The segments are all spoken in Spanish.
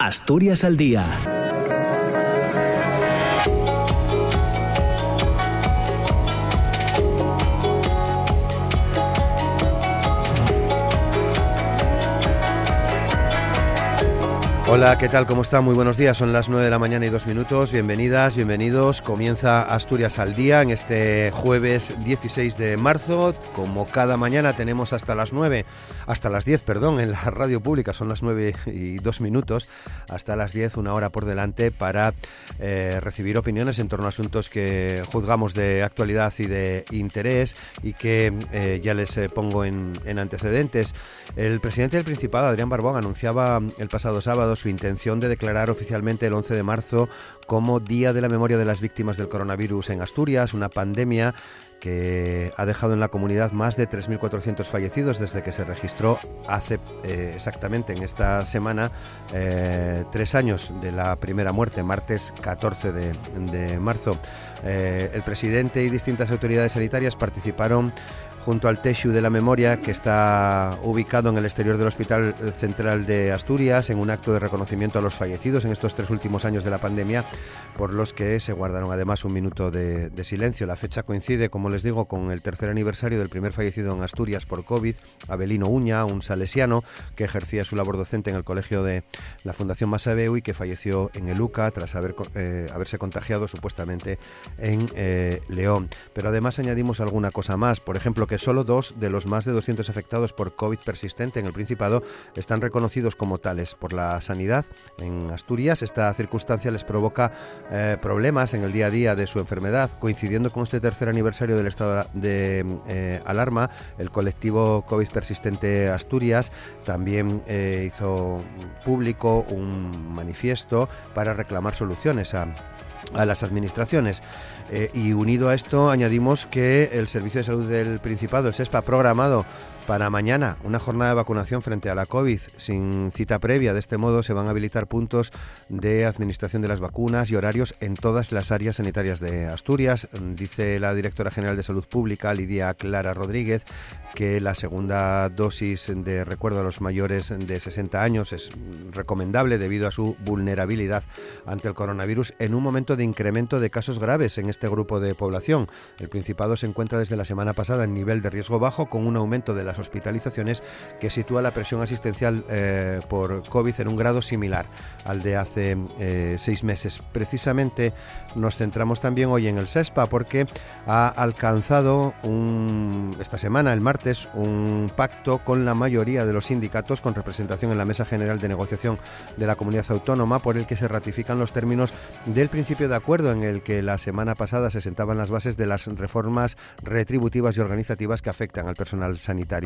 Asturias al día Hola, ¿qué tal? ¿Cómo está? Muy buenos días. Son las 9 de la mañana y dos minutos. Bienvenidas, bienvenidos. Comienza Asturias al día en este jueves 16 de marzo. Como cada mañana tenemos hasta las 9, hasta las 10, perdón, en la radio pública son las 9 y dos minutos, hasta las 10, una hora por delante para eh, recibir opiniones en torno a asuntos que juzgamos de actualidad y de interés y que eh, ya les eh, pongo en, en antecedentes. El presidente del Principado, Adrián Barbón, anunciaba el pasado sábado su intención de declarar oficialmente el 11 de marzo como Día de la Memoria de las Víctimas del Coronavirus en Asturias, una pandemia que ha dejado en la comunidad más de 3.400 fallecidos desde que se registró hace eh, exactamente en esta semana eh, tres años de la primera muerte, martes 14 de, marzo. Eh, el presidente y distintas autoridades sanitarias participaron junto al Teshu de la Memoria, que está ubicado en el exterior del Hospital Central de Asturias, en un acto de reconocimiento a los fallecidos en estos tres últimos años de la pandemia, por los que se guardaron además un minuto de, silencio. La fecha coincide, como les digo, con el tercer aniversario del primer fallecido en Asturias por COVID, Abelino Uña, un salesiano que ejercía su labor docente en el colegio de la Fundación Masabeu y que falleció en el UCA tras eh, haberse contagiado supuestamente en eh, León. Pero además añadimos alguna cosa más, por ejemplo, que solo dos de los más de 200 afectados por COVID persistente en el Principado están reconocidos como tales por la sanidad. En Asturias esta circunstancia les provoca eh, problemas en el día a día de su enfermedad. Coincidiendo con este tercer aniversario del estado de eh, alarma, el colectivo COVID persistente Asturias también eh, hizo público un manifiesto para reclamar soluciones a a las administraciones. Eh, y unido a esto añadimos que el Servicio de Salud del Principado, el SESPA, programado para mañana, una jornada de vacunación frente a la COVID sin cita previa. De este modo se van a habilitar puntos de administración de las vacunas y horarios en todas las áreas sanitarias de Asturias. Dice la directora general de Salud Pública, Lidia Clara Rodríguez, que la segunda dosis de recuerdo a los mayores de 60 años es recomendable debido a su vulnerabilidad ante el coronavirus en un momento de incremento de casos graves en este grupo de población. El Principado se encuentra desde la semana pasada en nivel de riesgo bajo con un aumento de las hospitalizaciones que sitúa la presión asistencial eh, por COVID en un grado similar al de hace eh, seis meses. Precisamente nos centramos también hoy en el SESPA porque ha alcanzado un, esta semana, el martes, un pacto con la mayoría de los sindicatos con representación en la Mesa General de Negociación de la Comunidad Autónoma por el que se ratifican los términos del principio de acuerdo en el que la semana pasada se sentaban las bases de las reformas retributivas y organizativas que afectan al personal sanitario.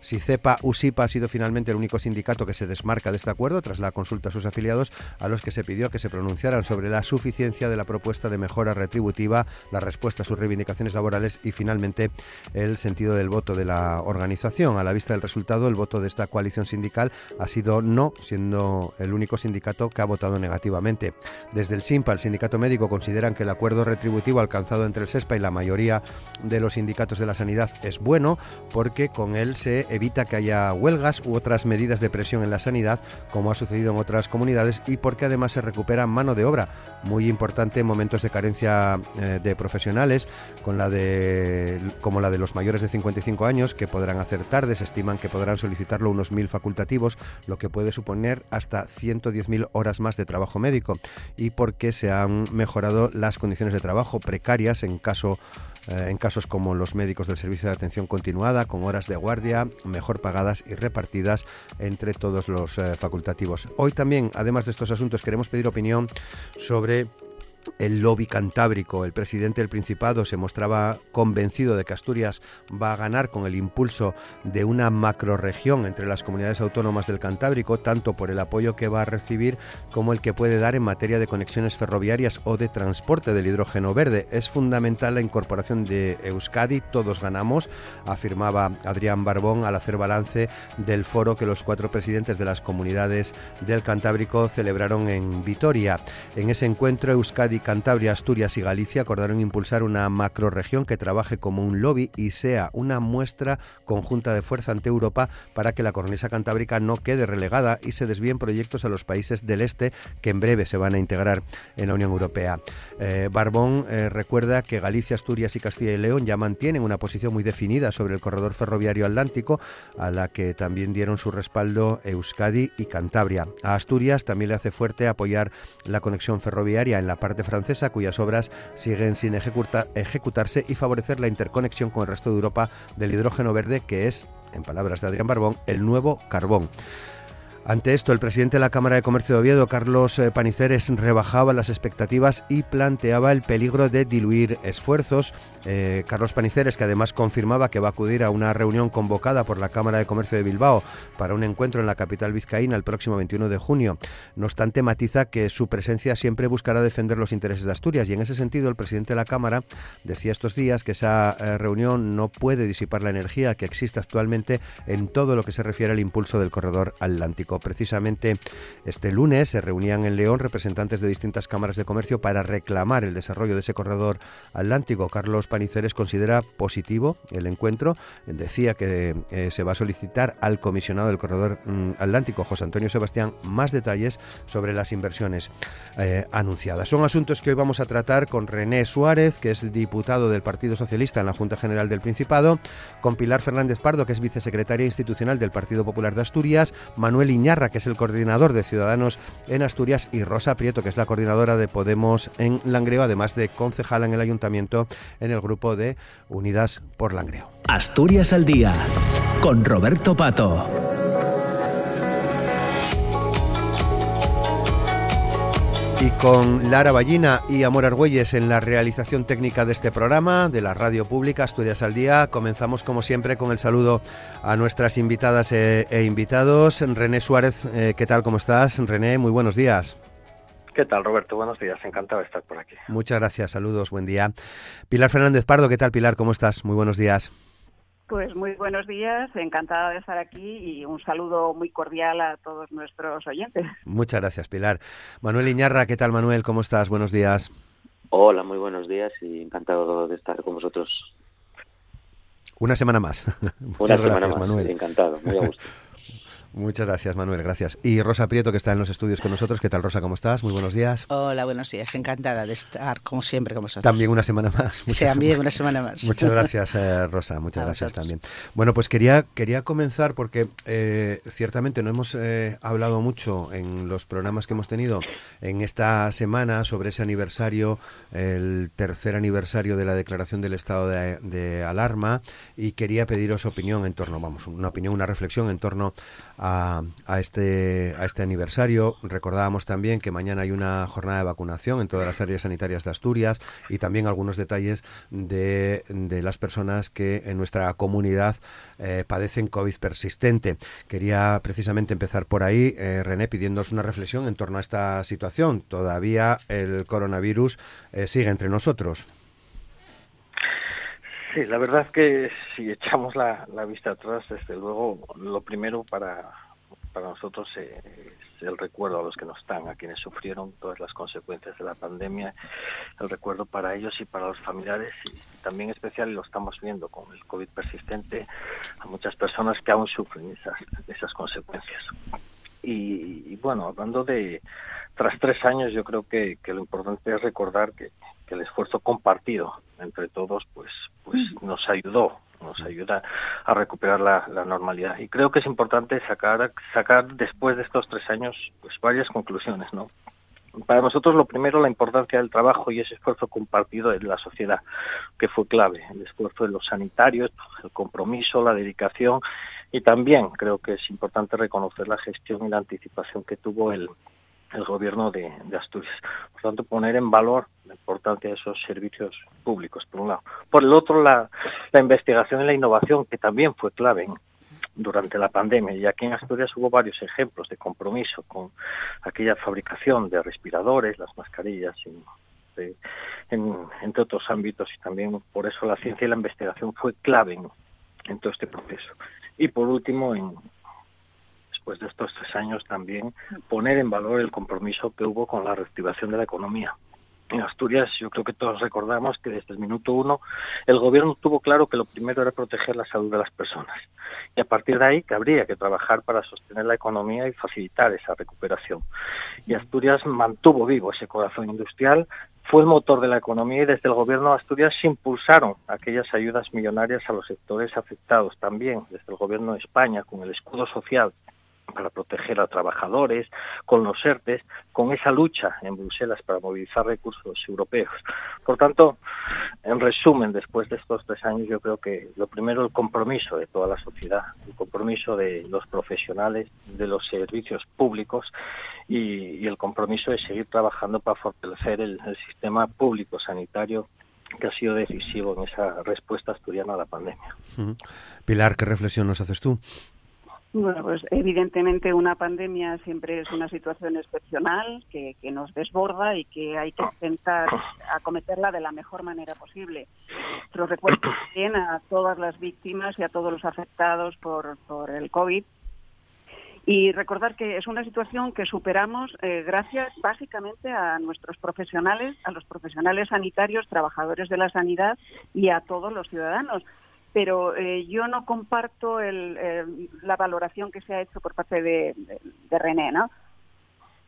Si CEPA USIPA ha sido finalmente el único sindicato que se desmarca de este acuerdo tras la consulta a sus afiliados, a los que se pidió que se pronunciaran sobre la suficiencia de la propuesta de mejora retributiva, la respuesta a sus reivindicaciones laborales y finalmente el sentido del voto de la organización. A la vista del resultado, el voto de esta coalición sindical ha sido no, siendo el único sindicato que ha votado negativamente. Desde el SIMPA, el sindicato médico, consideran que el acuerdo retributivo alcanzado entre el SESPA y la mayoría de los sindicatos de la sanidad es bueno porque con él se evita que haya huelgas u otras medidas de presión en la sanidad, como ha sucedido en otras comunidades, y porque además se recupera mano de obra, muy importante en momentos de carencia eh, de profesionales, con la de, como la de los mayores de 55 años, que podrán hacer tardes, estiman que podrán solicitarlo unos mil facultativos, lo que puede suponer hasta 110.000 horas más de trabajo médico, y porque se han mejorado las condiciones de trabajo precarias en caso eh, en casos como los médicos del servicio de atención continuada, con horas de guardia mejor pagadas y repartidas entre todos los eh, facultativos. Hoy también, además de estos asuntos, queremos pedir opinión sobre el lobby cantábrico. El presidente del Principado se mostraba convencido de que Asturias va a ganar con el impulso de una macroregión entre las comunidades autónomas del Cantábrico, tanto por el apoyo que va a recibir como el que puede dar en materia de conexiones ferroviarias o de transporte del hidrógeno verde. Es fundamental la incorporación de Euskadi, todos ganamos, afirmaba Adrián Barbón al hacer balance del foro que los cuatro presidentes de las comunidades del Cantábrico celebraron en Vitoria. En ese encuentro Euskadi Cantabria, Asturias y Galicia acordaron impulsar una macroregión que trabaje como un lobby y sea una muestra conjunta de fuerza ante Europa para que la cornisa cantábrica no quede relegada y se desvíen proyectos a los países del este que en breve se van a integrar en la Unión Europea. Eh, Barbón eh, recuerda que Galicia, Asturias y Castilla y León ya mantienen una posición muy definida sobre el corredor ferroviario atlántico, a la que también dieron su respaldo Euskadi y Cantabria. A Asturias también le hace fuerte apoyar la conexión ferroviaria en la parte francesa, cuyas obras siguen sin ejecutarse, y favorecer la interconexión con el resto de Europa del hidrógeno verde, que es, en palabras de Adrián Barbón, el nuevo carbón. Ante esto, el presidente de la Cámara de Comercio de Oviedo, Carlos eh, Paniceres, rebajaba las expectativas y planteaba el peligro de diluir esfuerzos. Eh, Carlos Paniceres, que además confirmaba que va a acudir a una reunión convocada por la Cámara de Comercio de Bilbao para un encuentro en la capital vizcaína el próximo 21 de junio. No obstante, matiza que su presencia siempre buscará defender los intereses de Asturias y en ese sentido el presidente de la Cámara decía estos días que esa eh, reunión no puede disipar la energía que existe actualmente en todo lo que se refiere al impulso del corredor atlántico. Precisamente este lunes se reunían en León representantes de distintas cámaras de comercio para reclamar el desarrollo de ese corredor atlántico. Carlos Paniceres considera positivo el encuentro. Decía que eh, se va a solicitar al comisionado del corredor mm, atlántico, José Antonio Sebastián, más detalles sobre las inversiones eh, anunciadas. Son asuntos que hoy vamos a tratar con René Suárez, que es diputado del Partido Socialista en la Junta General del Principado, con Pilar Fernández Pardo, que es vicesecretaria institucional del Partido Popular de Asturias, Manuel que es el coordinador de Ciudadanos en Asturias, y Rosa Prieto, que es la coordinadora de Podemos en Langreo, además de concejala en el ayuntamiento en el grupo de Unidas por Langreo. Asturias al día, con Roberto Pato. Y con Lara Ballina y Amor Argüelles en la realización técnica de este programa de la radio pública Asturias al Día, comenzamos como siempre con el saludo a nuestras invitadas e, e invitados. René Suárez, eh, ¿qué tal? ¿Cómo estás? René, muy buenos días. ¿Qué tal, Roberto? Buenos días, encantado de estar por aquí. Muchas gracias, saludos, buen día. Pilar Fernández Pardo, ¿qué tal, Pilar? ¿Cómo estás? Muy buenos días. Pues muy buenos días, encantada de estar aquí y un saludo muy cordial a todos nuestros oyentes. Muchas gracias, Pilar. Manuel Iñarra, ¿qué tal, Manuel? ¿Cómo estás? Buenos días. Hola, muy buenos días y encantado de estar con vosotros. Una semana más. Muchas gracias, Manuel. Encantado, muy a gusto. Muchas gracias, Manuel, gracias. Y Rosa Prieto, que está en los estudios con nosotros. ¿Qué tal, Rosa? ¿Cómo estás? Muy buenos días. Hola, buenos días. Encantada de estar, como siempre, con vosotros. También una semana más. sí, también una semana más. Muchas gracias, eh, Rosa. Muchas gracias también. Bueno, pues quería, quería comenzar porque eh, ciertamente no hemos eh, hablado mucho en los programas que hemos tenido en esta semana sobre ese aniversario, el tercer aniversario de la declaración del estado de, de alarma y quería pediros opinión en torno, vamos, una opinión, una reflexión en torno a a, este, a este aniversario. Recordábamos también que mañana hay una jornada de vacunación en todas las áreas sanitarias de Asturias y también algunos detalles de, de las personas que en nuestra comunidad eh, padecen COVID persistente. Quería precisamente empezar por ahí, eh, René, pidiéndonos una reflexión en torno a esta situación. Todavía el coronavirus eh, sigue entre nosotros. Sí, la verdad que si echamos la, vista atrás, desde luego, lo primero para, para nosotros es el recuerdo a los que no están, a quienes sufrieron todas las consecuencias de la pandemia, el recuerdo para ellos y para los familiares y también especial, y lo estamos viendo con el COVID persistente, a muchas personas que aún sufren esas, esas consecuencias. Y, bueno, hablando de, tras tres años, yo creo que lo importante es recordar que, que el esfuerzo compartido entre todos pues pues nos ayudó nos ayuda a recuperar la, normalidad. Y creo que es importante sacar sacar después de estos tres años pues varias conclusiones no para nosotros lo primero la importancia del trabajo y ese esfuerzo compartido en la sociedad que fue clave. El esfuerzo de los sanitarios el compromiso la dedicación y también creo que es importante reconocer la gestión y la anticipación que tuvo el el gobierno de, Asturias. Por tanto, poner en valor la importancia de esos servicios públicos, por un lado. Por el otro, la, la investigación y la innovación, que también fue clave durante la pandemia. Y aquí en Asturias hubo varios ejemplos de compromiso con aquella fabricación de respiradores, las mascarillas, y, en, entre otros ámbitos. Y también por eso la ciencia y la investigación fue clave en todo este proceso. Y por último, en, después de estos tres años también poner en valor el compromiso que hubo con la reactivación de la economía. en Asturias yo creo que todos recordamos que desde el minuto uno el gobierno tuvo claro que lo primero era proteger la salud de las personas y a partir de ahí que habría que trabajar para sostener la economía y facilitar esa recuperación. Y Asturias mantuvo vivo ese corazón industrial, fue el motor de la economía y desde el gobierno de Asturias se impulsaron aquellas ayudas millonarias a los sectores afectados también desde el gobierno de España con el escudo social para proteger a trabajadores, con los ERTES, con esa lucha en Bruselas para movilizar recursos europeos. Por tanto, en resumen, después de estos tres años, yo creo que lo primero el compromiso de toda la sociedad, el compromiso de los profesionales, de los servicios públicos y, el compromiso de seguir trabajando para fortalecer el, el sistema público sanitario que ha sido decisivo en esa respuesta asturiana a la pandemia. Pilar, ¿qué reflexión nos haces tú? Bueno, pues evidentemente una pandemia siempre es una situación excepcional que, nos desborda y que hay que intentar acometerla de la mejor manera posible. Pero recuerdo también a todas las víctimas y a todos los afectados por, el COVID y recordar que es una situación que superamos eh, gracias básicamente a nuestros profesionales, a los profesionales sanitarios, trabajadores de la sanidad y a todos los ciudadanos pero eh, yo no comparto la valoración que se ha hecho por parte de, René, ¿no?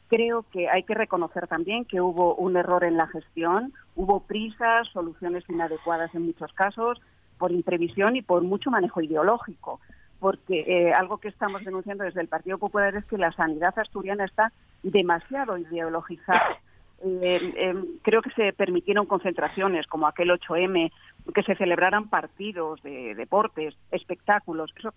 Creo que hay que reconocer también que hubo un error en la gestión, hubo prisas, soluciones inadecuadas en muchos casos, por imprevisión y por mucho manejo ideológico, porque eh, algo que estamos denunciando desde el Partido Popular es que la sanidad asturiana está demasiado ideologizada eh, eh, creo que se permitieron concentraciones como aquel 8M, que se celebraran partidos de deportes, espectáculos. Eso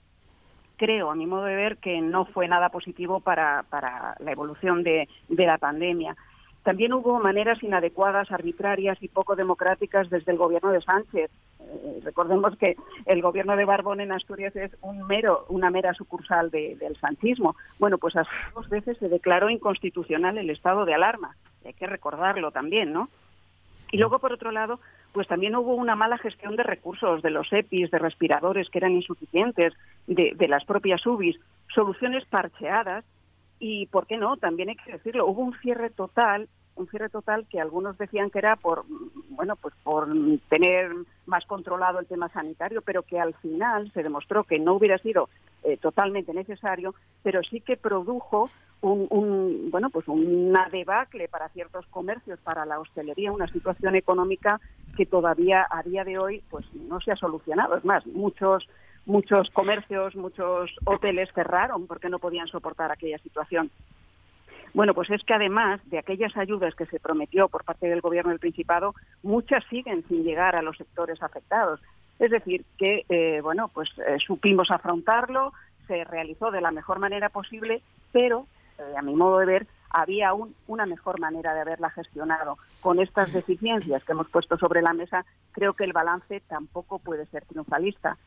creo, a mi modo de ver, que no fue nada positivo para, para la evolución de, de la pandemia. También hubo maneras inadecuadas, arbitrarias y poco democráticas desde el gobierno de Sánchez. Eh, recordemos que el gobierno de Barbón en Asturias es un mero, una mera sucursal del sanchismo. Bueno, pues hasta dos veces se declaró inconstitucional el estado de alarma hay que recordarlo también, ¿no? Y luego, por otro lado, pues también hubo una mala gestión de recursos, de los EPIs, de respiradores que eran insuficientes, de, de las propias UBIs, soluciones parcheadas y, ¿por qué no? También hay que decirlo, hubo un cierre total un cierre total que algunos decían que era por bueno pues por tener más controlado el tema sanitario pero que al final se demostró que no hubiera sido eh, totalmente necesario pero sí que produjo un, bueno pues una debacle para ciertos comercios para la hostelería una situación económica que todavía a día de hoy pues no se ha solucionado es más muchos muchos comercios muchos hoteles cerraron porque no podían soportar aquella situación bueno, pues es que además de aquellas ayudas que se prometió por parte del Gobierno del Principado, muchas siguen sin llegar a los sectores afectados. Es decir, que, eh, bueno, pues eh, supimos afrontarlo, se realizó de la mejor manera posible, pero, eh, a mi modo de ver, había aún una mejor manera de haberla gestionado. Con estas deficiencias que hemos puesto sobre la mesa, creo que el balance tampoco puede ser triunfalista.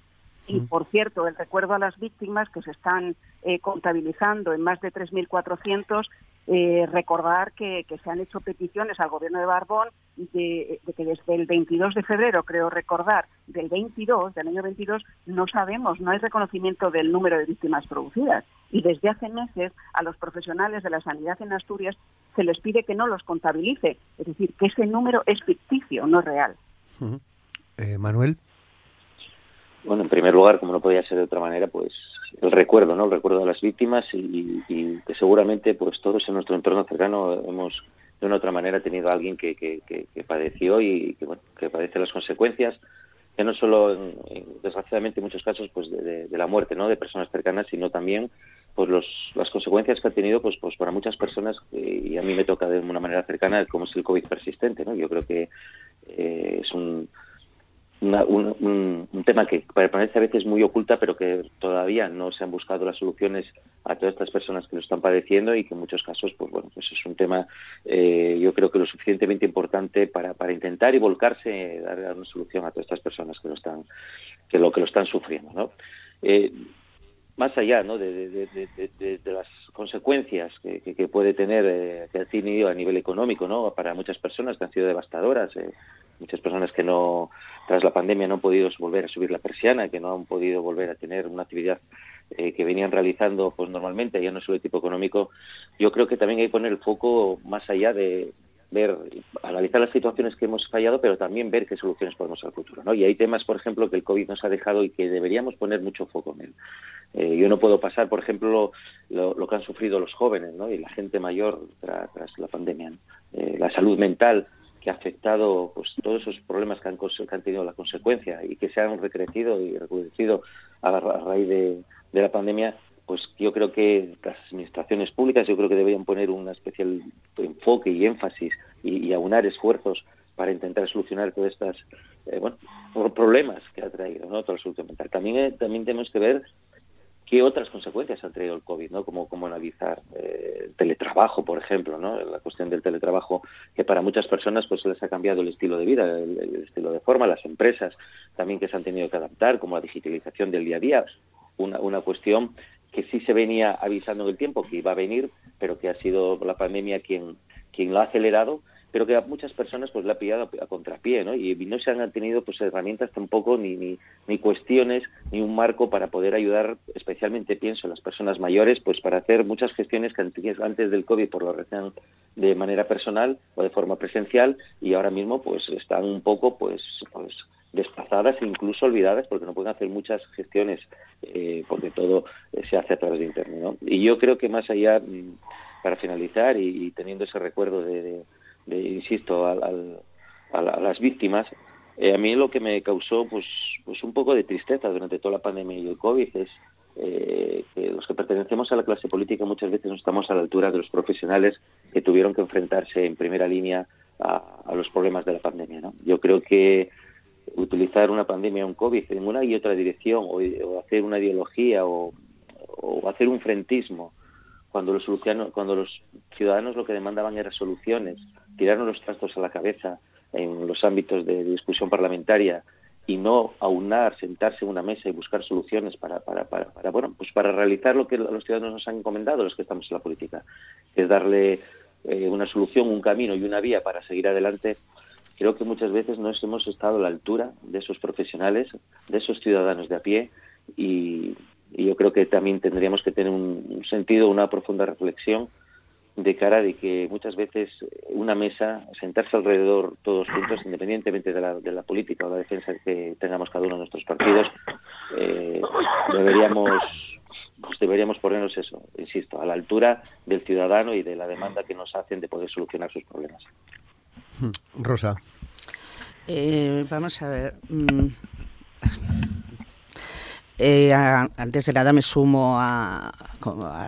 Y, por cierto, el recuerdo a las víctimas que se están contabilizando en más de 3.400 eh, recordar que, se han hecho peticiones al gobierno de Barbón de, que desde el 22 de febrero, creo recordar, del 22, del año 22, no sabemos, no hay reconocimiento del número de víctimas producidas. Y desde hace meses a los profesionales de la sanidad en Asturias se les pide que no los contabilice, es decir, que ese número es ficticio, no real. Eh, Manuel. Bueno, en primer lugar, como no podía ser de otra manera, pues el recuerdo, ¿no? El recuerdo de las víctimas y, que seguramente, pues todos en nuestro entorno cercano hemos de una u otra manera tenido a alguien que, que, padeció y que, bueno, que padece las consecuencias, ya no solo, desgraciadamente, en muchos casos, pues de, la muerte, ¿no? De personas cercanas, sino también, pues los, las consecuencias que ha tenido, pues, pues para muchas personas y a mí me toca de una manera cercana, como es el COVID persistente, ¿no? Yo creo que eh, es un un, tema que parece a veces muy oculta, pero que todavía no se han buscado las soluciones a todas estas personas que lo están padeciendo y que en muchos casos, pues bueno, pues es un tema, eh, yo creo que lo suficientemente importante para, para intentar y volcarse, dar una solución a todas estas personas que lo están, que lo que lo están sufriendo, ¿no? Eh, más allá ¿no? de, las consecuencias que, puede tener eh, que ha tenido a nivel económico ¿no? para muchas personas que han sido devastadoras, eh, muchas personas que no tras la pandemia no han podido volver a subir la persiana, que no han podido volver a tener una actividad eh, que venían realizando pues normalmente, ya no solo de tipo económico, yo creo que también hay que poner el foco más allá de, ver, analizar las situaciones que hemos fallado, pero también ver qué soluciones podemos al futuro. Y hay temas, por ejemplo, que el COVID nos ha dejado y que deberíamos poner mucho foco en él. Eh, yo no puedo pasar, por ejemplo, lo, que han sufrido los jóvenes y la gente mayor tras, la pandemia. Eh, la salud mental que ha afectado pues, todos esos problemas que han, que tenido la consecuencia y que se han recrecido y recrudecido a, raíz de, de la pandemia pues yo creo que las administraciones públicas yo creo que deberían poner un especial enfoque y énfasis y, aunar esfuerzos para intentar solucionar todos estos eh, bueno, problemas que ha traído ¿no? toda la salud mental. También, eh, también tenemos que ver qué otras consecuencias ha traído el COVID, ¿no? Como, como analizar eh, teletrabajo, por ejemplo, ¿no? La cuestión del teletrabajo, que para muchas personas pues les ha cambiado el estilo de vida, el, estilo de forma, las empresas también que se han tenido que adaptar, como la digitalización del día a día, una, una cuestión que sí se venía avisando en el tiempo que iba a venir, pero que ha sido la pandemia quien, quien lo ha acelerado, pero que a muchas personas pues le ha pillado a, contrapié, ¿no? Y no se han tenido pues herramientas tampoco ni, ni, ni cuestiones ni un marco para poder ayudar, especialmente pienso en las personas mayores, pues para hacer muchas gestiones que antes del COVID por lo hacían de manera personal o de forma presencial y ahora mismo pues están un poco pues pues desplazadas e incluso olvidadas porque no pueden hacer muchas gestiones eh, porque todo eh, se hace a través de Internet. ¿no? Y yo creo que más allá, mm, para finalizar y, teniendo ese recuerdo de, insisto, a las víctimas, eh, a mí lo que me causó pues, pues un poco de tristeza durante toda la pandemia y el COVID es que los que pertenecemos a la clase política muchas veces no estamos a la altura de los profesionales que tuvieron que enfrentarse en primera línea a, a los problemas de la pandemia. ¿no? Yo creo que utilizar una pandemia, un COVID en una y otra dirección, o, hacer una ideología, o, hacer un frentismo, cuando los, cuando los ciudadanos lo que demandaban eran soluciones, tirarnos los trastos a la cabeza en los ámbitos de, discusión parlamentaria y no aunar, sentarse en una mesa y buscar soluciones para, para, para, para, bueno, pues para realizar lo que los ciudadanos nos han encomendado, los que estamos en la política, que es darle eh, una solución, un camino y una vía para seguir adelante creo que muchas veces no hemos estado a la altura de esos profesionales, de esos ciudadanos de a pie y, yo creo que también tendríamos que tener un, sentido, una profunda reflexión de cara de que muchas veces una mesa, sentarse alrededor todos juntos, independientemente de la, de la política o la defensa que tengamos cada uno de nuestros partidos, eh, deberíamos pues deberíamos ponernos eso, insisto, a la altura del ciudadano y de la demanda que nos hacen de poder solucionar sus problemas. Rosa. Eh, vamos a ver. Mm. Eh, antes de nada me sumo a,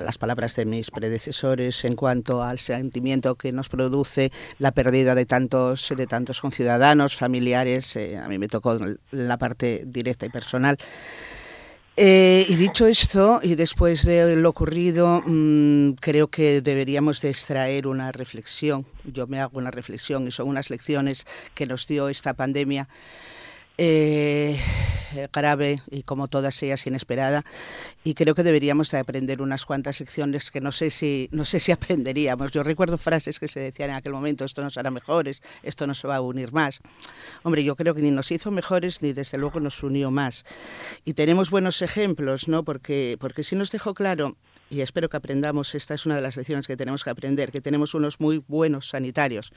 las palabras de mis predecesores en cuanto al sentimiento que nos produce la pérdida de tantos de tantos conciudadanos, familiares. Eh, a mí me tocó la parte directa y personal. Eh, y dicho esto, y después de lo ocurrido, mm, creo que deberíamos de extraer una reflexión. Yo me hago una reflexión y son unas lecciones que nos dio esta pandemia eh, grave y como todas ellas inesperada y creo que deberíamos de aprender unas cuantas lecciones que no sé si no sé si aprenderíamos. Yo recuerdo frases que se decían en aquel momento esto nos hará mejores esto nos va a unir más hombre yo creo que ni nos hizo mejores ni desde luego nos unió más. Y tenemos buenos ejemplos no porque porque sí nos dejó claro y espero que aprendamos, esta es una de las lecciones que tenemos que aprender, que tenemos unos muy buenos sanitarios,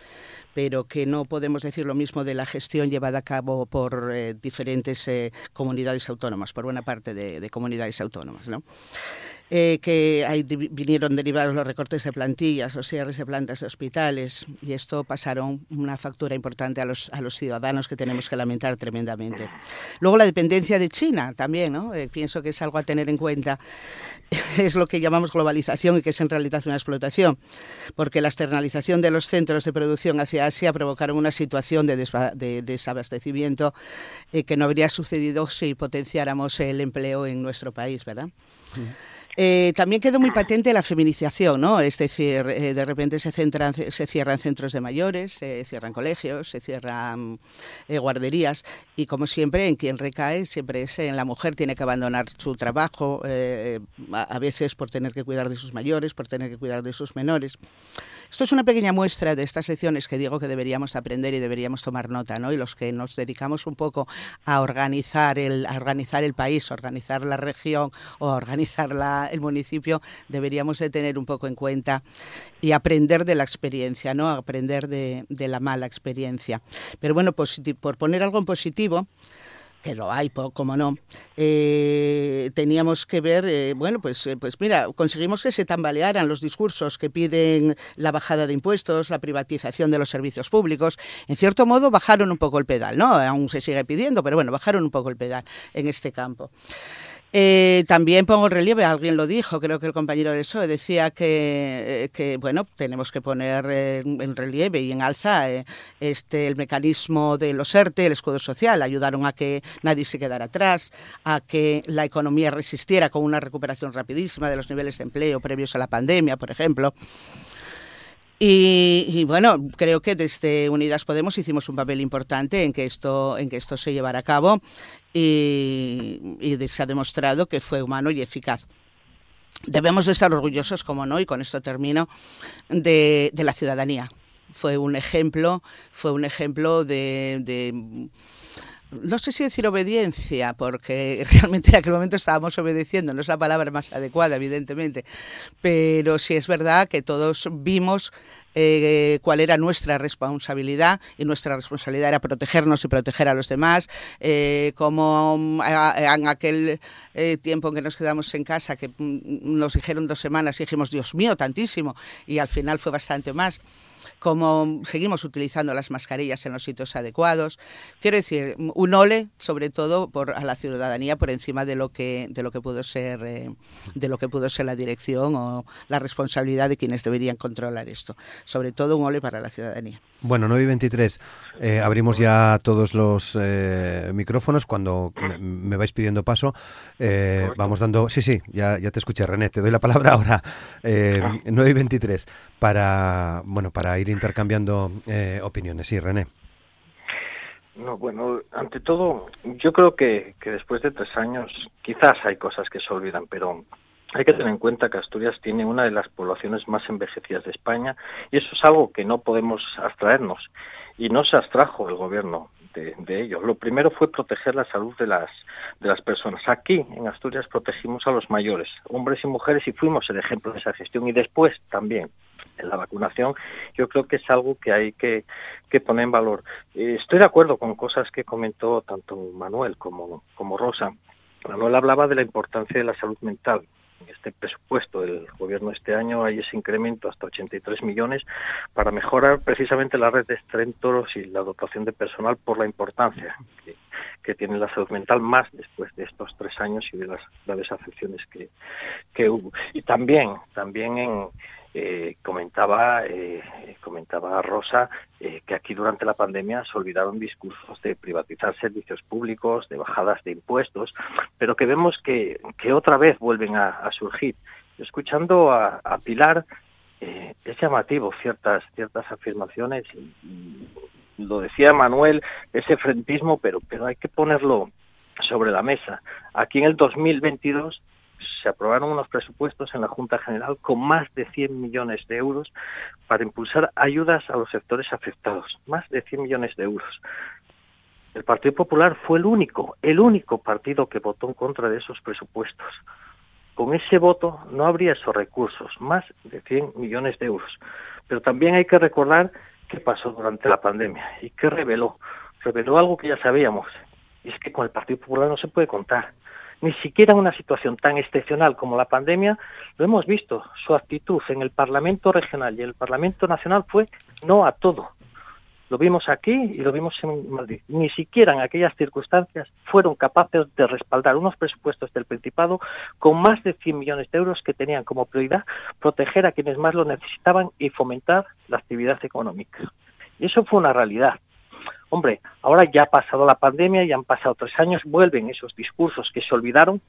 pero que no podemos decir lo mismo de la gestión llevada a cabo por eh, diferentes eh, comunidades autónomas, por buena parte de, de comunidades autónomas. ¿no? Eh, que hay, vinieron derivados los recortes de plantillas, los cierres de plantas de hospitales, y esto pasaron una factura importante a los, a los ciudadanos que tenemos que lamentar tremendamente. Luego la dependencia de China también, ¿no? Eh, pienso que es algo a tener en cuenta. Es lo que llamamos globalización y que es en realidad una explotación, porque la externalización de los centros de producción hacia Asia provocaron una situación de, de desabastecimiento eh, que no habría sucedido si potenciáramos el empleo en nuestro país, ¿verdad? Eh, también quedó muy patente la feminización, ¿no? Es decir, eh, de repente se, centran, se cierran centros de mayores, se cierran colegios, se cierran eh, guarderías y como siempre en quien recae siempre es en la mujer, tiene que abandonar su trabajo, a, veces por tener que cuidar de sus mayores, por tener que cuidar de sus menores. Esto es una pequeña muestra de estas lecciones que digo que deberíamos aprender y deberíamos tomar nota, ¿no? Y los que nos dedicamos un poco a organizar el, a organizar el país, organizar la región o organizar la, el municipio, deberíamos de tener un poco en cuenta y aprender de la experiencia, ¿no? Aprender de, de la mala experiencia. Pero bueno, por poner algo en positivo, que lo hay, como no, eh, teníamos que ver, eh, bueno, pues, eh, pues mira, conseguimos que se tambalearan los discursos que piden la bajada de impuestos, la privatización de los servicios públicos. En cierto modo, bajaron un poco el pedal, ¿no? Aún se sigue pidiendo, pero bueno, bajaron un poco el pedal en este campo. Eh, también pongo en relieve, alguien lo dijo, creo que el compañero de PSOE decía que, eh, bueno, tenemos que poner en relieve y en alza eh, este el mecanismo de los ERTE, el escudo social, ayudaron a que nadie se quedara atrás, a que la economía resistiera con una recuperación rapidísima de los niveles de empleo previos a la pandemia, por ejemplo. Y, bueno, creo que desde Unidas Podemos hicimos un papel importante en que esto, en que esto se llevara a cabo y, se ha demostrado que fue humano y eficaz. Debemos de estar orgullosos, como no, y con esto termino, de, la ciudadanía. Fue un ejemplo, fue un ejemplo de no sé si decir obediencia, porque realmente en aquel momento estábamos obedeciendo, no es la palabra más adecuada, evidentemente, pero sí es verdad que todos vimos eh, cuál era nuestra responsabilidad y nuestra responsabilidad era protegernos y proteger a los demás, eh, como mm, en aquel eh, tiempo en que nos quedamos en casa, que mm, nos dijeron dos semanas y dijimos, Dios mío, tantísimo, y al final fue bastante más como seguimos utilizando las mascarillas en los sitios adecuados. Quiero decir, un ole, sobre todo, por, a la ciudadanía por encima de lo que, de lo que pudo ser eh, de lo que pudo ser la dirección o la responsabilidad de quienes deberían controlar esto. Sobre todo un ole para la ciudadanía. Bueno, 9 y 23. Eh, abrimos ya todos los eh, micrófonos. Cuando me, vais pidiendo paso, vamos dando. Sí, sí, ya, ya te escuché, René. Te doy la palabra ahora. Eh, 9 y 23. Para, bueno, para ir intercambiando opiniones. Sí, René. No, bueno, ante todo, yo creo que, que después de tres años, quizás hay cosas que se olvidan, pero hay que tener en cuenta que Asturias tiene una de las poblaciones más envejecidas de España y eso es algo que no podemos abstraernos y no se abstrajo el gobierno de, de, ello. Lo primero fue proteger la salud de las, de las personas. Aquí, en Asturias, protegimos a los mayores, hombres y mujeres, y fuimos el ejemplo de esa gestión. Y después también, en la vacunación, yo creo que es algo que hay que, que poner en valor. Eh, estoy de acuerdo con cosas que comentó tanto Manuel como, como Rosa. Manuel hablaba de la importancia de la salud mental en este presupuesto del gobierno este año hay ese incremento hasta 83 millones para mejorar precisamente la red de estrentoros y la dotación de personal por la importancia que, que, tiene la salud mental más después de estos tres años y de las graves afecciones que, que hubo. Y también, también en, eh, comentaba eh, comentaba Rosa eh, que aquí durante la pandemia se olvidaron discursos de privatizar servicios públicos, de bajadas de impuestos, pero que vemos que, que otra vez vuelven a, surgir. Escuchando a, Pilar eh, es llamativo ciertas ciertas afirmaciones lo decía Manuel ese frentismo, pero pero hay que ponerlo sobre la mesa. Aquí en el 2022 se aprobaron unos presupuestos en la Junta General con más de 100 millones de euros para impulsar ayudas a los sectores afectados. Más de 100 millones de euros. El Partido Popular fue el único, el único partido que votó en contra de esos presupuestos. Con ese voto no habría esos recursos, más de 100 millones de euros. Pero también hay que recordar qué pasó durante la pandemia y qué reveló. Reveló algo que ya sabíamos, y es que con el Partido Popular no se puede contar ni siquiera en una situación tan excepcional como la pandemia, lo hemos visto, su actitud en el Parlamento regional y el Parlamento nacional fue no a todo. Lo vimos aquí y lo vimos en Madrid. Ni siquiera en aquellas circunstancias fueron capaces de respaldar unos presupuestos del Principado con más de 100 millones de euros que tenían como prioridad proteger a quienes más lo necesitaban y fomentar la actividad económica. Y eso fue una realidad. Hombre, ahora ya ha pasado la pandemia, ya han pasado tres años, vuelven esos discursos que se olvidaron,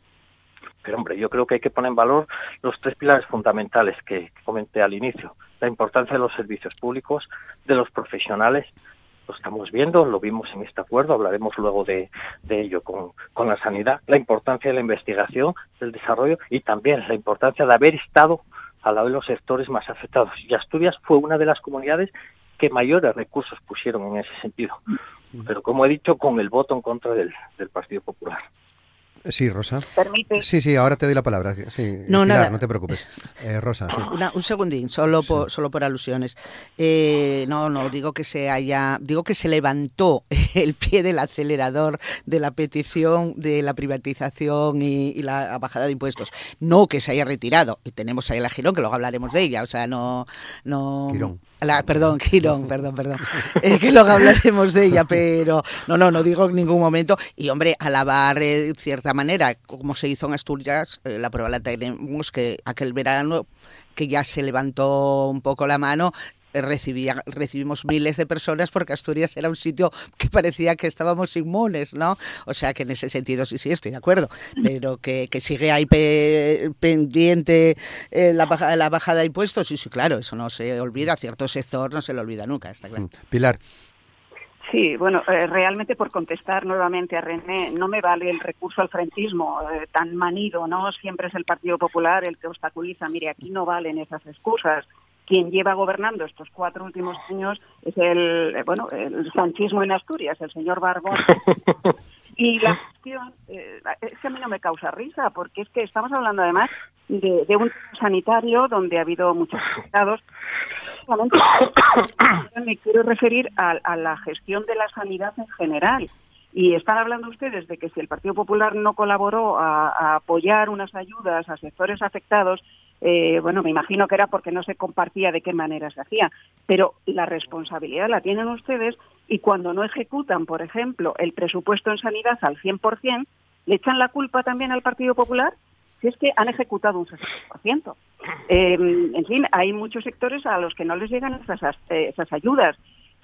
pero hombre, yo creo que hay que poner en valor los tres pilares fundamentales que, comenté al inicio. La importancia de los servicios públicos, de los profesionales, lo estamos viendo, lo vimos en este acuerdo, hablaremos luego de, ello con, con, la sanidad, la importancia de la investigación, del desarrollo y también la importancia de haber estado al lado de los sectores más afectados. Y Asturias fue una de las comunidades que mayores recursos pusieron en ese sentido. Pero como he dicho, con el voto en contra del, del Partido Popular. Sí, Rosa. ¿Permite? Sí, sí, ahora te doy la palabra. Sí, No, Pilar, nada. no te preocupes. Eh, Rosa, sí. Una- un segundín, solo por, solo por alusiones. Eh, no, no, digo que se haya, digo que se levantó el pie del acelerador de la petición de la privatización y, y la bajada de impuestos. No que se haya retirado. Y tenemos ahí a la Girón, que luego hablaremos de ella. O sea, no, no. Quirón. Perdón, Quirón, perdón, perdón. Eh, que luego hablaremos de ella, pero no, no, no digo en ningún momento. Y hombre, alabar eh, de cierta manera, como se hizo en Asturias, eh, la prueba la tenemos que aquel verano que ya se levantó un poco la mano. Recibía, recibimos miles de personas porque Asturias era un sitio que parecía que estábamos inmunes, ¿no? O sea que en ese sentido sí, sí, estoy de acuerdo, pero que, que sigue ahí pe- pendiente eh, la, baja- la bajada de impuestos, sí, sí, claro, eso no se olvida, cierto sector no se lo olvida nunca, está claro. Pilar, Sí, bueno, eh, realmente por contestar nuevamente a René, no me vale el recurso al frentismo eh, tan manido, ¿no? Siempre es el Partido Popular el que obstaculiza. Mire, aquí no valen esas excusas. Quien lleva gobernando estos cuatro últimos años es el, eh, bueno, el sanchismo en Asturias, el señor Barbón. Y la cuestión, eh, es que a mí no me causa risa, porque es que estamos hablando además de, de un sanitario donde ha habido muchos afectados. Me quiero referir a, a la gestión de la sanidad en general. Y están hablando ustedes de que si el Partido Popular no colaboró a, a apoyar unas ayudas a sectores afectados, eh, bueno, me imagino que era porque no se compartía de qué manera se hacía. Pero la responsabilidad la tienen ustedes y cuando no ejecutan, por ejemplo, el presupuesto en sanidad al 100%, le echan la culpa también al Partido Popular si es que han ejecutado un 60%. Eh, en fin, hay muchos sectores a los que no les llegan esas, eh, esas ayudas.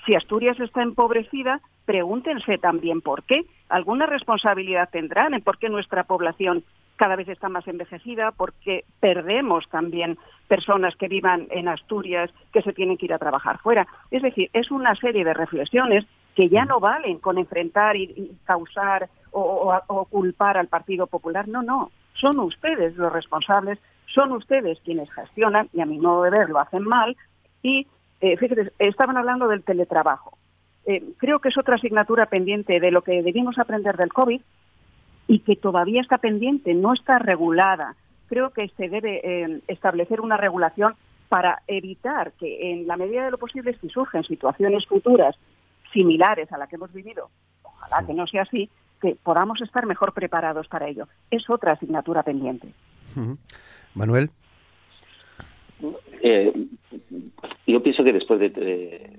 Si Asturias está empobrecida, pregúntense también por qué. ¿Alguna responsabilidad tendrán en por qué nuestra población cada vez está más envejecida? Porque perdemos también personas que vivan en Asturias que se tienen que ir a trabajar fuera. Es decir, es una serie de reflexiones que ya no valen con enfrentar y, causar o- o culpar al Partido Popular. No, no. Son ustedes los responsables, son ustedes quienes gestionan, y a mi modo de ver lo hacen mal, y eh, fíjate, estaban hablando del teletrabajo. Eh, creo que es otra asignatura pendiente de lo que debimos aprender del COVID y que todavía está pendiente, no está regulada. Creo que se debe eh, establecer una regulación para evitar que, en la medida de lo posible, si surgen situaciones futuras similares a la que hemos vivido, ojalá que no sea así, que podamos estar mejor preparados para ello. Es otra asignatura pendiente. Manuel, Eh, yo pienso que después de,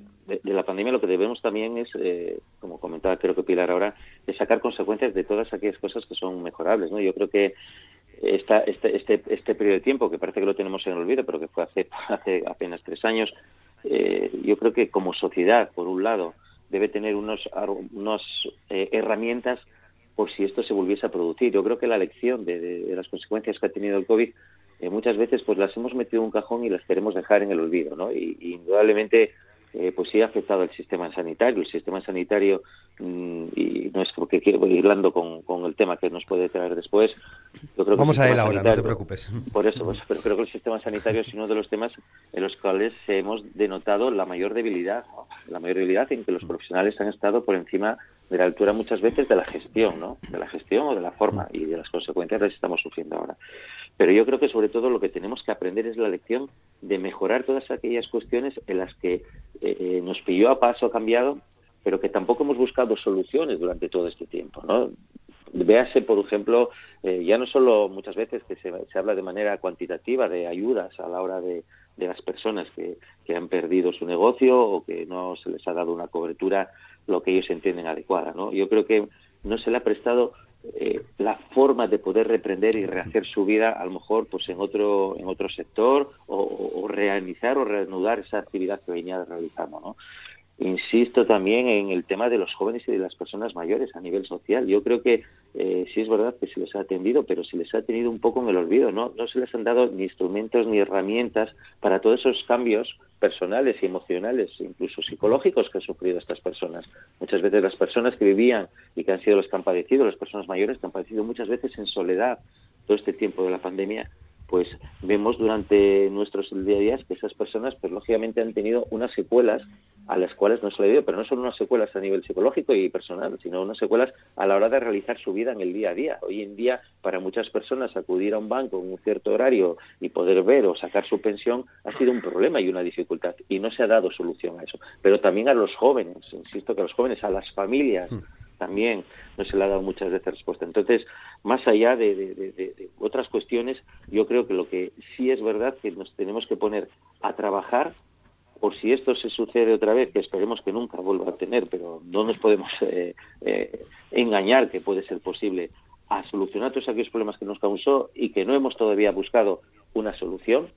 la pandemia lo que debemos también es, eh, como comentaba creo que Pilar ahora, de sacar consecuencias de todas aquellas cosas que son mejorables. ¿no? Yo creo que esta, este, este, este periodo de tiempo, que parece que lo tenemos en olvido, pero que fue hace, hace apenas tres años, eh, yo creo que como sociedad, por un lado, debe tener unos, unos eh, herramientas por si esto se volviese a producir. Yo creo que la lección de- de las consecuencias que ha tenido el COVID eh, muchas veces pues las hemos metido en un cajón y las queremos dejar en el olvido, ¿no? Y, y indudablemente eh, pues sí ha afectado al sistema sanitario. El sistema sanitario, mm, y no es porque quiero ir hablando con, con el tema que nos puede traer después, yo creo que vamos a él ahora, no te preocupes. por eso, pues, pero creo que el sistema sanitario es uno de los temas en los cuales hemos denotado la mayor debilidad, ¿no? la mayor debilidad en que los profesionales han estado por encima de la altura muchas veces de la gestión, ¿no? De la gestión o de la forma y de las consecuencias las estamos sufriendo ahora. Pero yo creo que sobre todo lo que tenemos que aprender es la lección de mejorar todas aquellas cuestiones en las que eh, nos pilló a paso cambiado, pero que tampoco hemos buscado soluciones durante todo este tiempo, ¿no? Véase, por ejemplo, eh, ya no solo muchas veces que se, se habla de manera cuantitativa de ayudas a la hora de, de las personas que, que han perdido su negocio o que no se les ha dado una cobertura lo que ellos entienden adecuada, ¿no? Yo creo que no se le ha prestado eh, la forma de poder reprender y rehacer su vida a lo mejor pues en otro en otro sector o, o- o o reanudar esa actividad que venía realizando, ¿no? Insisto también en el tema de los jóvenes y de las personas mayores a nivel social. Yo creo que eh, sí es verdad que se les ha atendido, pero se les ha tenido un poco en el olvido. No, no se les han dado ni instrumentos ni herramientas para todos esos cambios personales y emocionales, incluso psicológicos que han sufrido estas personas. Muchas veces las personas que vivían y que han sido los que han padecido, las personas mayores que han padecido muchas veces en soledad todo este tiempo de la pandemia, pues vemos durante nuestros día a día que esas personas, pues lógicamente han tenido unas secuelas a las cuales no se le dio, pero no son unas secuelas a nivel psicológico y personal, sino unas secuelas a la hora de realizar su vida en el día a día. Hoy en día, para muchas personas, acudir a un banco en un cierto horario y poder ver o sacar su pensión ha sido un problema y una dificultad, y no se ha dado solución a eso. Pero también a los jóvenes, insisto que a los jóvenes, a las familias, hmm. También no se le ha dado muchas veces respuesta. Entonces, más allá de, otras cuestiones, yo creo que lo que sí es verdad que nos tenemos que poner a trabajar por si esto se sucede otra vez, que esperemos que nunca vuelva a tener, pero no nos podemos eh, eh, engañar que puede ser posible, a solucionar todos aquellos problemas que nos causó y que no hemos todavía buscado una solución.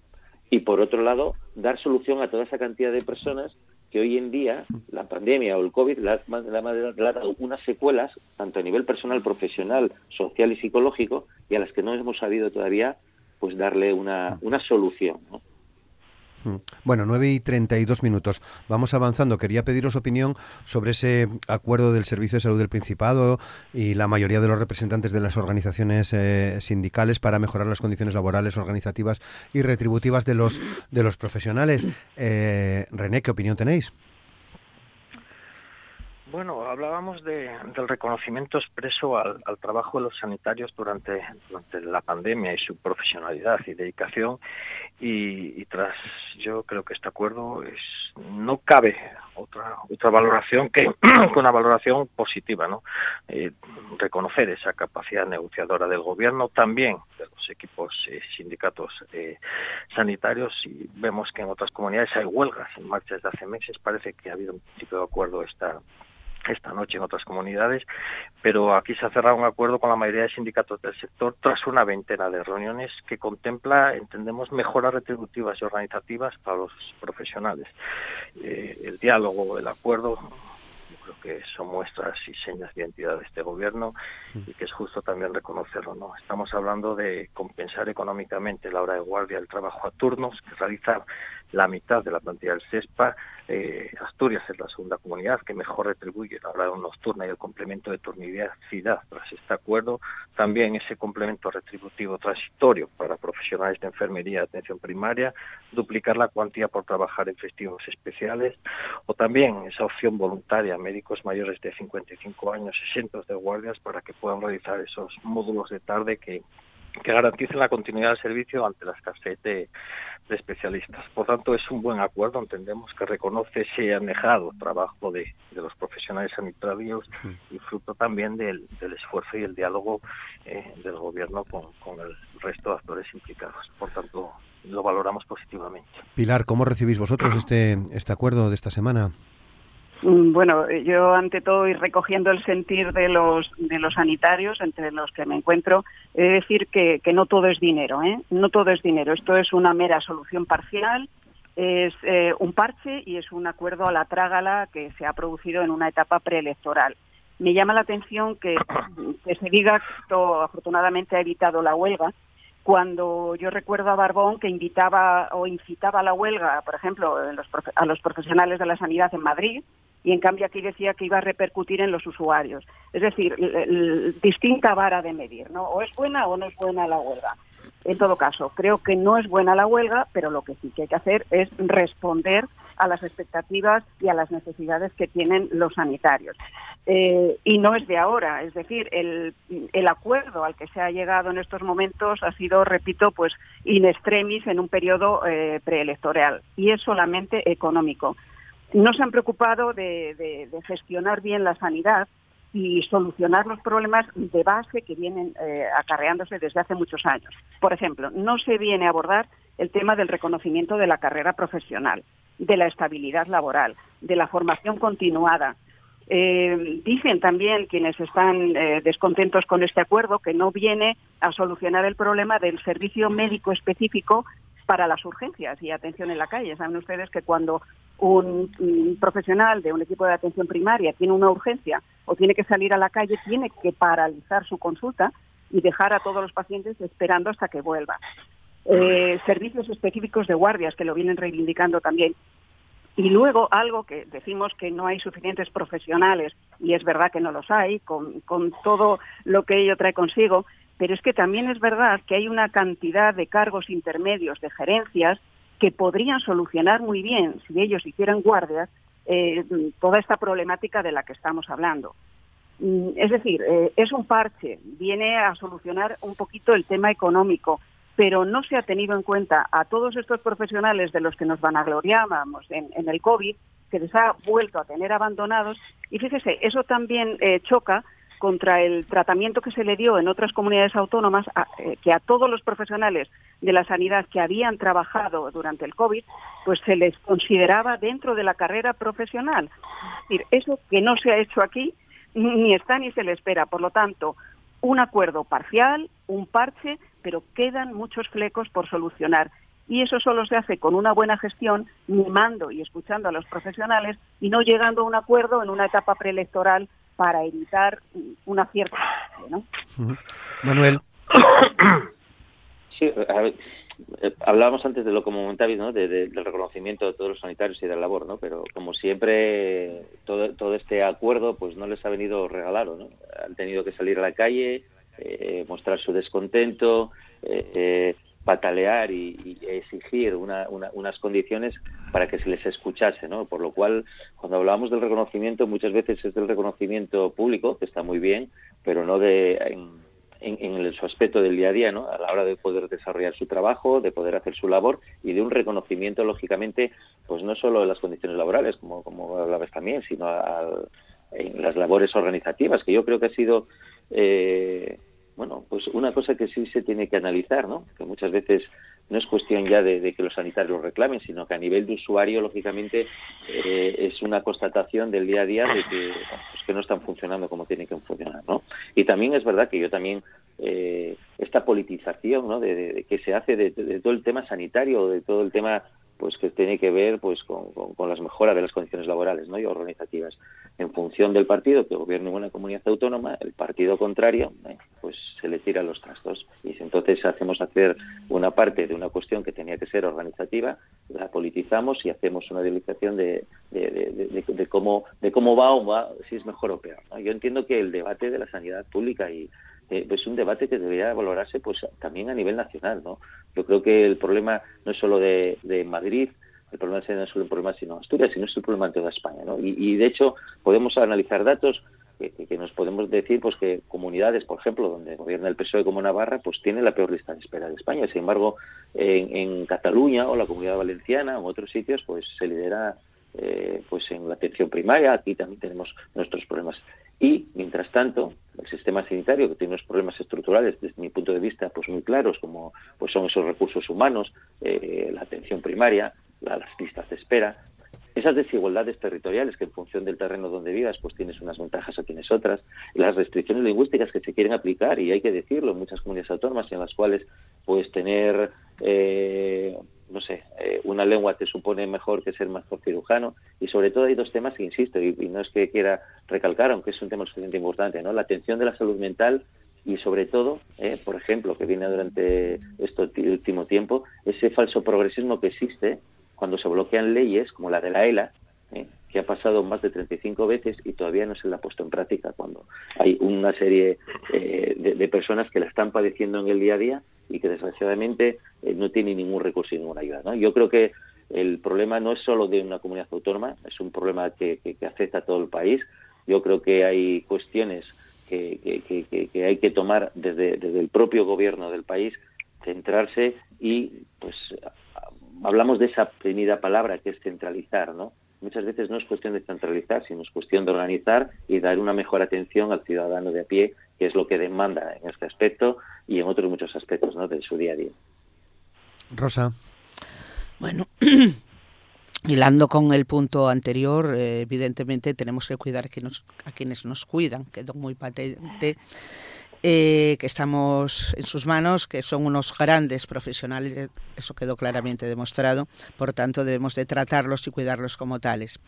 Y por otro lado, dar solución a toda esa cantidad de personas que hoy en día la pandemia o el COVID le ha dado unas secuelas, tanto a nivel personal, profesional, social y psicológico, y a las que no hemos sabido todavía pues darle una, una solución. ¿no? Mm. Bueno, 9 y 32 minutos. Vamos avanzando. Quería pediros opinión sobre ese acuerdo del Servicio de Salud del Principado y la mayoría de los representantes de las organizaciones eh, sindicales para mejorar las condiciones laborales, organizativas y retributivas de los, de los profesionales. Eh, René, ¿qué opinión tenéis? Bueno, hablábamos de, del reconocimiento expreso al, trabajo de los sanitarios durante, la pandemia y su profesionalidad y dedicación. Y, tras yo creo que este acuerdo es no cabe otra otra valoración que, una valoración positiva, ¿no? Eh, reconocer esa capacidad negociadora del gobierno también de los equipos eh, sindicatos eh, sanitarios. Y vemos que en otras comunidades hay huelgas en marcha desde hace meses. Parece que ha habido un tipo de acuerdo esta esta noche en otras comunidades, pero aquí se ha cerrado un acuerdo con la mayoría de sindicatos del sector tras una veintena de reuniones que contempla, entendemos, mejoras retributivas y organizativas para los profesionales. Eh, el diálogo, el acuerdo, yo creo que son muestras y señas de identidad de este gobierno y que es justo también reconocerlo. ¿no? Estamos hablando de compensar económicamente la hora de guardia, el trabajo a turnos que realiza la mitad de la plantilla del CESPA eh, Asturias es la segunda comunidad que mejor retribuye la hora nocturna y el complemento de turnicidad tras este acuerdo. También ese complemento retributivo transitorio para profesionales de enfermería y atención primaria, duplicar la cuantía por trabajar en festivos especiales o también esa opción voluntaria a médicos mayores de 55 años exentos de guardias para que puedan realizar esos módulos de tarde que que garanticen la continuidad del servicio ante la escasez de, especialistas. Por tanto, es un buen acuerdo, entendemos que reconoce ese anejado trabajo de, los profesionales sanitarios y fruto también del, esfuerzo y el diálogo eh, del Gobierno con, con el resto de actores implicados. Por tanto, lo valoramos positivamente. Pilar, ¿cómo recibís vosotros este, este acuerdo de esta semana? Mm, bueno, yo ante todo y recogiendo el sentir de los, de los sanitarios, entre los que me encuentro, he de decir que, que no todo es dinero, ¿eh? No todo es dinero. Esto es una mera solución parcial, es eh, un parche y es un acuerdo a la trágala que se ha producido en una etapa preelectoral. Me llama la atención que, que se diga que esto afortunadamente ha evitado la huelga, cuando yo recuerdo a Barbón que invitaba o incitaba a la huelga, por ejemplo, a los profesionales de la sanidad en Madrid, y en cambio aquí decía que iba a repercutir en los usuarios. Es decir, distinta vara de medir, ¿no? O es buena o no es buena la huelga. En todo caso, creo que no es buena la huelga, pero lo que sí que hay que hacer es responder a las expectativas y a las necesidades que tienen los sanitarios. Eh, y no es de ahora, es decir, el, el, acuerdo al que se ha llegado en estos momentos ha sido, repito, pues in extremis en un periodo eh, preelectoral y es solamente económico no se han preocupado de, gestionar bien la sanidad y solucionar los problemas de base que vienen eh, acarreándose desde hace muchos años. Por ejemplo, no se viene a abordar el tema del reconocimiento de la carrera profesional, de la estabilidad laboral, de la formación continuada. Eh, dicen también quienes están eh, descontentos con este acuerdo que no viene a solucionar el problema del servicio médico específico para las urgencias y atención en la calle. Saben ustedes que cuando un, profesional de un equipo de atención primaria tiene una urgencia o tiene que salir a la calle, tiene que paralizar su consulta y dejar a todos los pacientes esperando hasta que vuelva. Eh, servicios específicos de guardias que lo vienen reivindicando también. Y luego algo que decimos que no hay suficientes profesionales, y es verdad que no los hay, con, con todo lo que ello trae consigo, pero es que también es verdad que hay una cantidad de cargos intermedios, de gerencias, que podrían solucionar muy bien, si ellos hicieran guardias, eh, toda esta problemática de la que estamos hablando. Mm, es decir, eh, es un parche, viene a solucionar un poquito el tema económico, pero no se ha tenido en cuenta a todos estos profesionales de los que nos vanagloriábamos en, en el COVID, que les ha vuelto a tener abandonados. Y fíjese, eso también eh, choca contra el tratamiento que se le dio en otras comunidades autónomas, eh, que a todos los profesionales de la sanidad que habían trabajado durante el COVID, pues se les consideraba dentro de la carrera profesional. Es decir, eso que no se ha hecho aquí ni está ni se le espera. Por lo tanto, un acuerdo parcial, un parche, pero quedan muchos flecos por solucionar. Y eso solo se hace con una buena gestión, mimando y escuchando a los profesionales y no llegando a un acuerdo en una etapa preelectoral para evitar una cierta... ¿no? Manuel. Sí, eh, hablábamos antes de lo comunitario, ¿no? De, del reconocimiento de todos los sanitarios y de la labor, ¿no? Pero como siempre, todo, todo este acuerdo pues no les ha venido regalado, ¿no? Han tenido que salir a la calle, eh, mostrar su descontento, eh, patalear y, exigir unas condiciones para que se les escuchase, ¿no? Por lo cual, cuando hablamos del reconocimiento, muchas veces es del reconocimiento público, que está muy bien, pero no de en, su aspecto del día a día, ¿no? A la hora de poder desarrollar su trabajo, de poder hacer su labor y de un reconocimiento, lógicamente, pues no solo de las condiciones laborales, como, como hablabas también, sino en las labores organizativas, que yo creo que ha sido eh, bueno, pues una cosa que sí se tiene que analizar, ¿no? Que muchas veces no es cuestión ya de, que los sanitarios reclamen, sino que a nivel de usuario, lógicamente, eh, es una constatación del día a día de que, pues que no están funcionando como tienen que funcionar, ¿no? Y también es verdad que yo también eh, esta politización, ¿no? De, que se hace de, todo el tema sanitario, de todo el tema pues que tiene que ver pues con, con, las mejoras de las condiciones laborales ¿no? y organizativas. En función del partido que gobierna en una comunidad autónoma el partido contrario eh, pues se le tira los trastos. Y entonces hacemos hacer una parte de una cuestión que tenía que ser organizativa la politizamos y hacemos una delicación de, de, de, cómo de cómo va o va si es mejor o peor yo entiendo que el debate de la sanidad pública y eh, es un debate que debería valorarse pues también a nivel nacional no yo creo que el problema no es solo de, Madrid el problema no es solo un problema sino Asturias sino es el problema de toda España ¿no? y, de hecho podemos analizar datos que, nos podemos decir pues que comunidades por ejemplo donde gobierna el PSOE como Navarra pues tiene la peor lista de espera de España sin embargo en, en Cataluña o la Comunidad Valenciana o en otros sitios pues se lidera eh, pues en la atención primaria, aquí también tenemos nuestros problemas. Y, mientras tanto, el sistema sanitario, que tiene unos problemas estructurales, desde mi punto de vista, pues muy claros, como pues son esos recursos humanos, eh, la atención primaria, las listas de espera, esas desigualdades territoriales que en función del terreno donde vivas pues tienes unas ventajas o tienes otras, las restricciones lingüísticas que se quieren aplicar y hay que decirlo en muchas comunidades autónomas en las cuales puedes tener eh, no sé, eh, una lengua te supone mejor que ser mejor cirujano y sobre todo hay dos temas que insisto y, no es que quiera recalcar, aunque es un tema suficientemente importante, ¿no? La atención de la salud mental y sobre todo, eh, por ejemplo, que viene durante este último tiempo, ese falso progresismo que existe cuando se bloquean leyes como la de la ELA, eh, que ha pasado más de 35 veces y todavía no se la ha puesto en práctica cuando hay una serie de, de personas que la están padeciendo en el día a día y que desgraciadamente eh, no tiene ningún recurso y ninguna ayuda. ¿no? Yo creo que el problema no es solo de una comunidad autónoma, es un problema que, afecta a todo el país. Yo creo que hay cuestiones que, hay que tomar desde, desde el propio gobierno del país, centrarse y pues hablamos de esa primera palabra que es centralizar, ¿no? Muchas veces no es cuestión de centralizar, sino es cuestión de organizar y dar una mejor atención al ciudadano de a pie, que es lo que demanda en este aspecto y en otros muchos aspectos ¿no? de su día a día. Rosa. Bueno, hilando con el punto anterior, eh, evidentemente tenemos que cuidar que nos, a quienes nos cuidan, quedó muy patente. Eh, que estamos en sus manos, que son unos grandes profesionales, eso quedó claramente demostrado, por tanto debemos de tratarlos y cuidarlos como tales.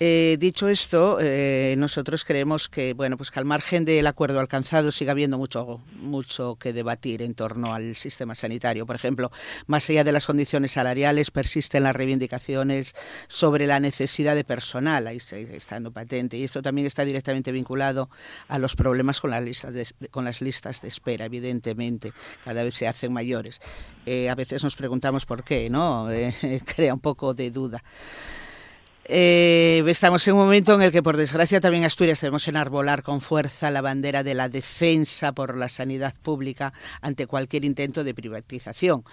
Eh, dicho esto, eh, nosotros creemos que, bueno, pues que al margen del acuerdo alcanzado sigue habiendo mucho, mucho que debatir en torno al sistema sanitario. Por ejemplo, más allá de las condiciones salariales, persisten las reivindicaciones sobre la necesidad de personal, ahí está estando patente, y esto también está directamente vinculado a los problemas con las listas de, con las listas de espera, evidentemente, cada vez se hacen mayores. Eh, a veces nos preguntamos por qué, ¿no? crea un poco de duda. Eh, estamos en un momento en el que, por desgracia, también Asturias debemos enarbolar con fuerza la bandera de la defensa por la sanidad pública ante cualquier intento de privatización.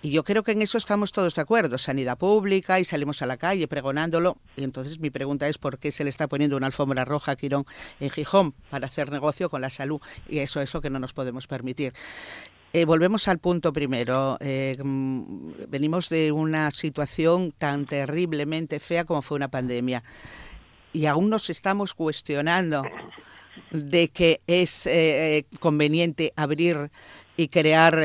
Y yo creo que en eso estamos todos de acuerdo, sanidad pública, y salimos a la calle pregonándolo. Y entonces mi pregunta es por qué se le está poniendo una alfombra roja a Quirón en Gijón para hacer negocio con la salud. Y eso es lo que no nos podemos permitir. Eh, volvemos al punto primero. Eh, mm, venimos de una situación tan terriblemente fea como fue una pandemia y aún nos estamos cuestionando de que es eh, conveniente abrir y crear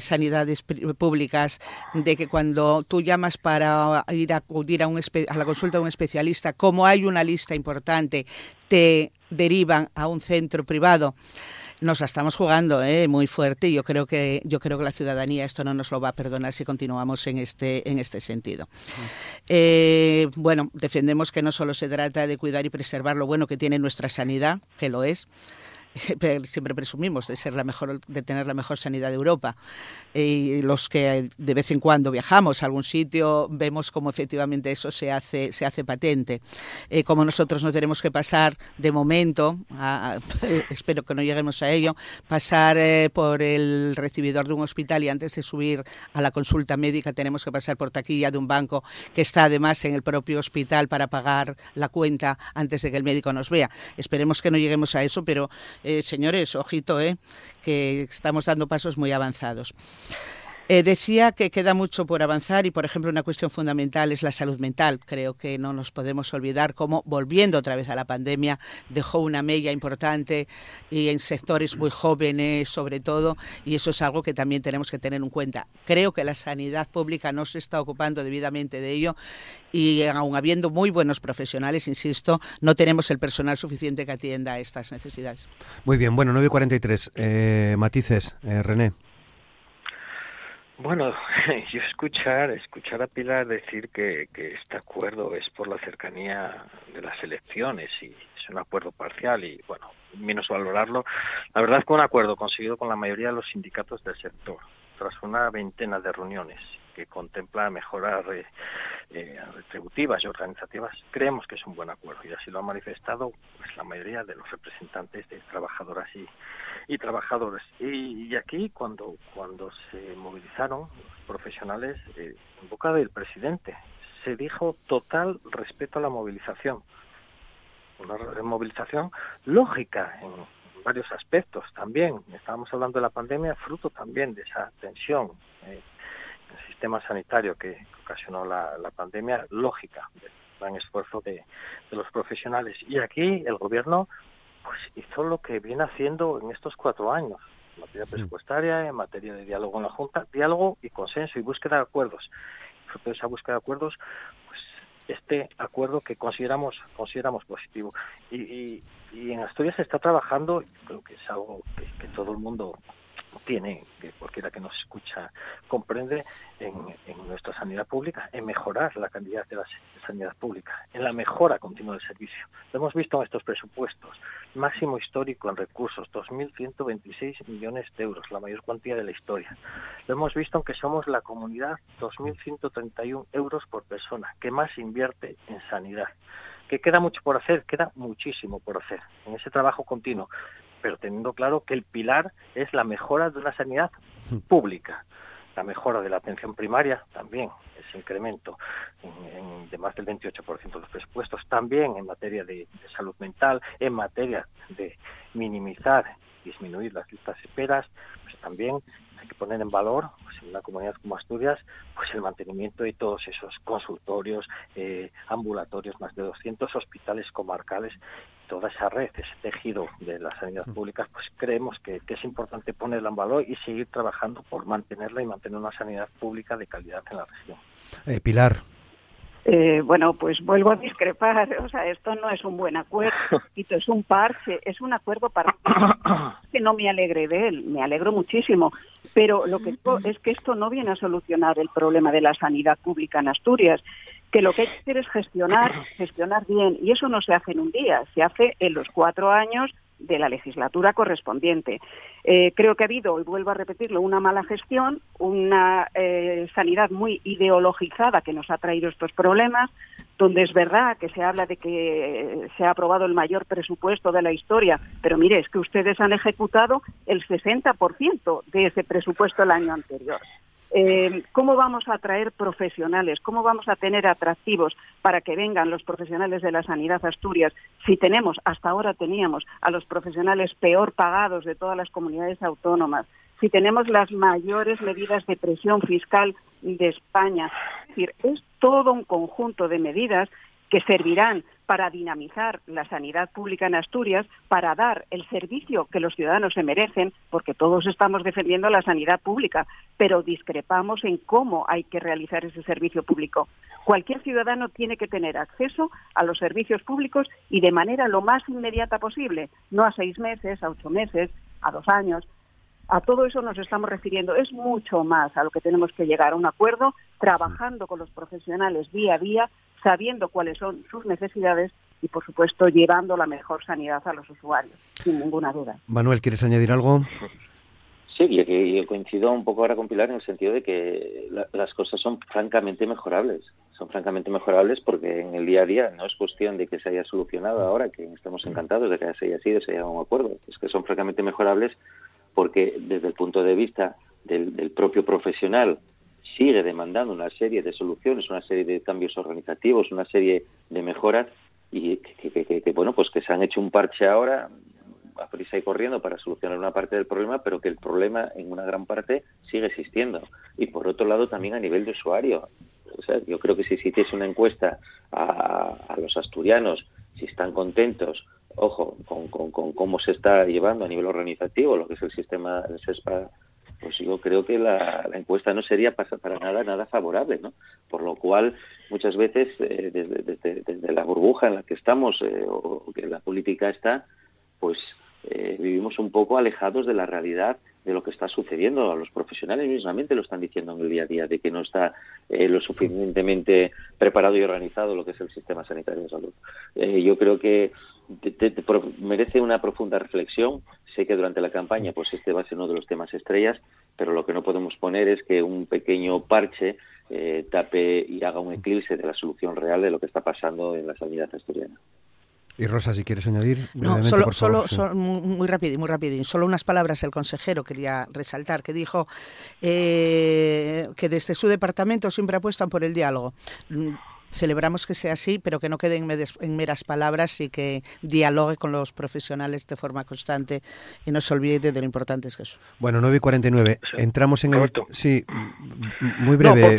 sanidades públicas, de que cuando tú llamas para ir a acudir a, a la consulta de un especialista, como hay una lista importante, te derivan a un centro privado nos la estamos jugando ¿eh? muy fuerte y yo creo que yo creo que la ciudadanía esto no nos lo va a perdonar si continuamos en este en este sentido. Eh, bueno, defendemos que no solo se trata de cuidar y preservar lo bueno que tiene nuestra sanidad, que lo es, siempre presumimos de ser la mejor, de tener la mejor sanidad de Europa. Y los que de vez en cuando viajamos a algún sitio vemos cómo efectivamente eso se hace, se hace patente. Eh, como nosotros no tenemos que pasar de momento, espero que no lleguemos a ello, pasar eh, por el recibidor de un hospital y antes de subir a la consulta médica tenemos que pasar por taquilla de un banco que está además en el propio hospital para pagar la cuenta antes de que el médico nos vea. Esperemos que no lleguemos a eso, pero eh, señores, ojito, eh, que estamos dando pasos muy avanzados. Eh, decía que queda mucho por avanzar y, por ejemplo, una cuestión fundamental es la salud mental. Creo que no nos podemos olvidar cómo, volviendo otra vez a la pandemia, dejó una mella importante y en sectores muy jóvenes, sobre todo, y eso es algo que también tenemos que tener en cuenta. Creo que la sanidad pública no se está ocupando debidamente de ello y, aun habiendo muy buenos profesionales, insisto, no tenemos el personal suficiente que atienda a estas necesidades. Muy bien, bueno, 9.43. Eh, matices, eh, René. Bueno, yo escuchar, escuchar a Pilar decir que, que este acuerdo es por la cercanía de las elecciones y es un acuerdo parcial y bueno, menos valorarlo. La verdad es que un acuerdo conseguido con la mayoría de los sindicatos del sector, tras una veintena de reuniones que contempla mejoras eh, retributivas y organizativas, creemos que es un buen acuerdo y así lo ha manifestado pues, la mayoría de los representantes de trabajadoras y, y trabajadores. Y, aquí cuando, cuando se movilizaron los profesionales, eh, en boca del presidente, se dijo total respeto a la movilización. Una movilización lógica en varios aspectos también. Estábamos hablando de la pandemia, fruto también de esa tensión eh, sistema sanitario que ocasionó la, la pandemia, lógica, del gran esfuerzo de, de los profesionales. Y aquí el gobierno pues hizo lo que viene haciendo en estos cuatro años, en materia presupuestaria, en materia de diálogo en la Junta, diálogo y consenso y búsqueda de acuerdos. Fruto de esa búsqueda de acuerdos, pues este acuerdo que consideramos consideramos positivo. Y, y, en Asturias se está trabajando, creo que es algo que todo el mundo tiene, que cualquiera que nos escucha comprende, en, nuestra sanidad pública, en mejorar la calidad de la sanidad pública, en la mejora continua del servicio. Lo hemos visto en estos presupuestos, máximo histórico en recursos, 2.126 millones de euros, la mayor cuantía de la historia. Lo hemos visto en que somos la comunidad 2.131 euros por persona, que más invierte en sanidad que queda mucho por hacer, queda muchísimo por hacer en ese trabajo continuo pero teniendo claro que el pilar es la mejora de una sanidad pública, la mejora de la atención primaria también, ese incremento de más del 28% de los presupuestos, también en materia de, salud mental, en materia de minimizar, disminuir las listas de esperas, pues también hay que poner en valor pues, en una comunidad como Asturias pues el mantenimiento de todos esos consultorios, eh, ambulatorios, más de 200 hospitales comarcales toda esa red, ese tejido de la sanidad mm. pública, pues creemos que, es importante ponerla en valor y seguir trabajando por mantenerla y mantener una sanidad pública de calidad en la región. Eh, Pilar. Eh, bueno, pues vuelvo a discrepar. O sea, esto no es un buen acuerdo, esto es un parche, es un acuerdo para que no me alegre de él, me alegro muchísimo. Pero lo que digo es que esto no viene a solucionar el problema de la sanidad pública en Asturias, que lo que hay que hacer es gestionar, gestionar bien, y eso no se hace en un día, se hace en los cuatro años de la legislatura correspondiente. Eh, creo que ha habido, y vuelvo a repetirlo, una mala gestión, una eh, sanidad muy ideologizada que nos ha traído estos problemas, donde es verdad que se habla de que se ha aprobado el mayor presupuesto de la historia, pero mire, es que ustedes han ejecutado el 60% de ese presupuesto el año anterior. Eh, ¿Cómo vamos a atraer profesionales? ¿Cómo vamos a tener atractivos para que vengan los profesionales de la sanidad Asturias si tenemos, hasta ahora teníamos, a los profesionales peor pagados de todas las comunidades autónomas? Si tenemos las mayores medidas de presión fiscal de España. Es decir, es todo un conjunto de medidas que servirán para dinamizar la sanidad pública en Asturias, para dar el servicio que los ciudadanos se merecen, porque todos estamos defendiendo la sanidad pública, pero discrepamos en cómo hay que realizar ese servicio público. Cualquier ciudadano tiene que tener acceso a los servicios públicos y de manera lo más inmediata posible, no a seis meses, a ocho meses, a dos años. A todo eso nos estamos refiriendo. Es mucho más a lo que tenemos que llegar a un acuerdo, trabajando con los profesionales día a día sabiendo cuáles son sus necesidades y, por supuesto, llevando la mejor sanidad a los usuarios, sin ninguna duda. Manuel, ¿quieres añadir algo? Sí, yo, yo coincido un poco ahora con Pilar en el sentido de que las cosas son francamente mejorables. Son francamente mejorables porque en el día a día no es cuestión de que se haya solucionado ahora, que estamos encantados de que se haya sido, se haya un acuerdo. Es que son francamente mejorables porque desde el punto de vista del propio profesional sigue demandando una serie de soluciones, una serie de cambios organizativos, una serie de mejoras y que, bueno, pues que se han hecho un parche ahora a prisa y corriendo para solucionar una parte del problema, pero que el problema en una gran parte sigue existiendo. Y por otro lado también a nivel de usuario. O sea, yo creo que si hiciese una encuesta a, a los asturianos, si están contentos, ojo, con, con, con, cómo se está llevando a nivel organizativo lo que es el sistema del SESPA pues yo creo que la, encuesta no sería para, nada nada favorable, ¿no? Por lo cual, muchas veces, eh, desde, la burbuja en la que estamos eh, o que la política está, pues eh, vivimos un poco alejados de la realidad de lo que está sucediendo. A los profesionales mismamente lo están diciendo en el día a día, de que no está lo suficientemente preparado y organizado lo que es el sistema sanitario de salud. yo creo que merece una profunda reflexión. Sé que durante la campaña pues este va a ser uno de los temas estrellas, pero lo que no podemos poner es que un pequeño parche eh, tape y haga un eclipse de la solución real de lo que está pasando en la sanidad asturiana. Y Rosa, si quieres añadir. No, solo, solo, muy rápido, muy rápido. Solo unas palabras el consejero quería resaltar, que dijo eh, que desde su departamento siempre apuestan por el diálogo celebramos que sea así, pero que no quede en, meras palabras y que dialogue con los profesionales de forma constante y no se olvide de lo importante es eso. Bueno, 9 y 49. Entramos en el... Sí, muy breve.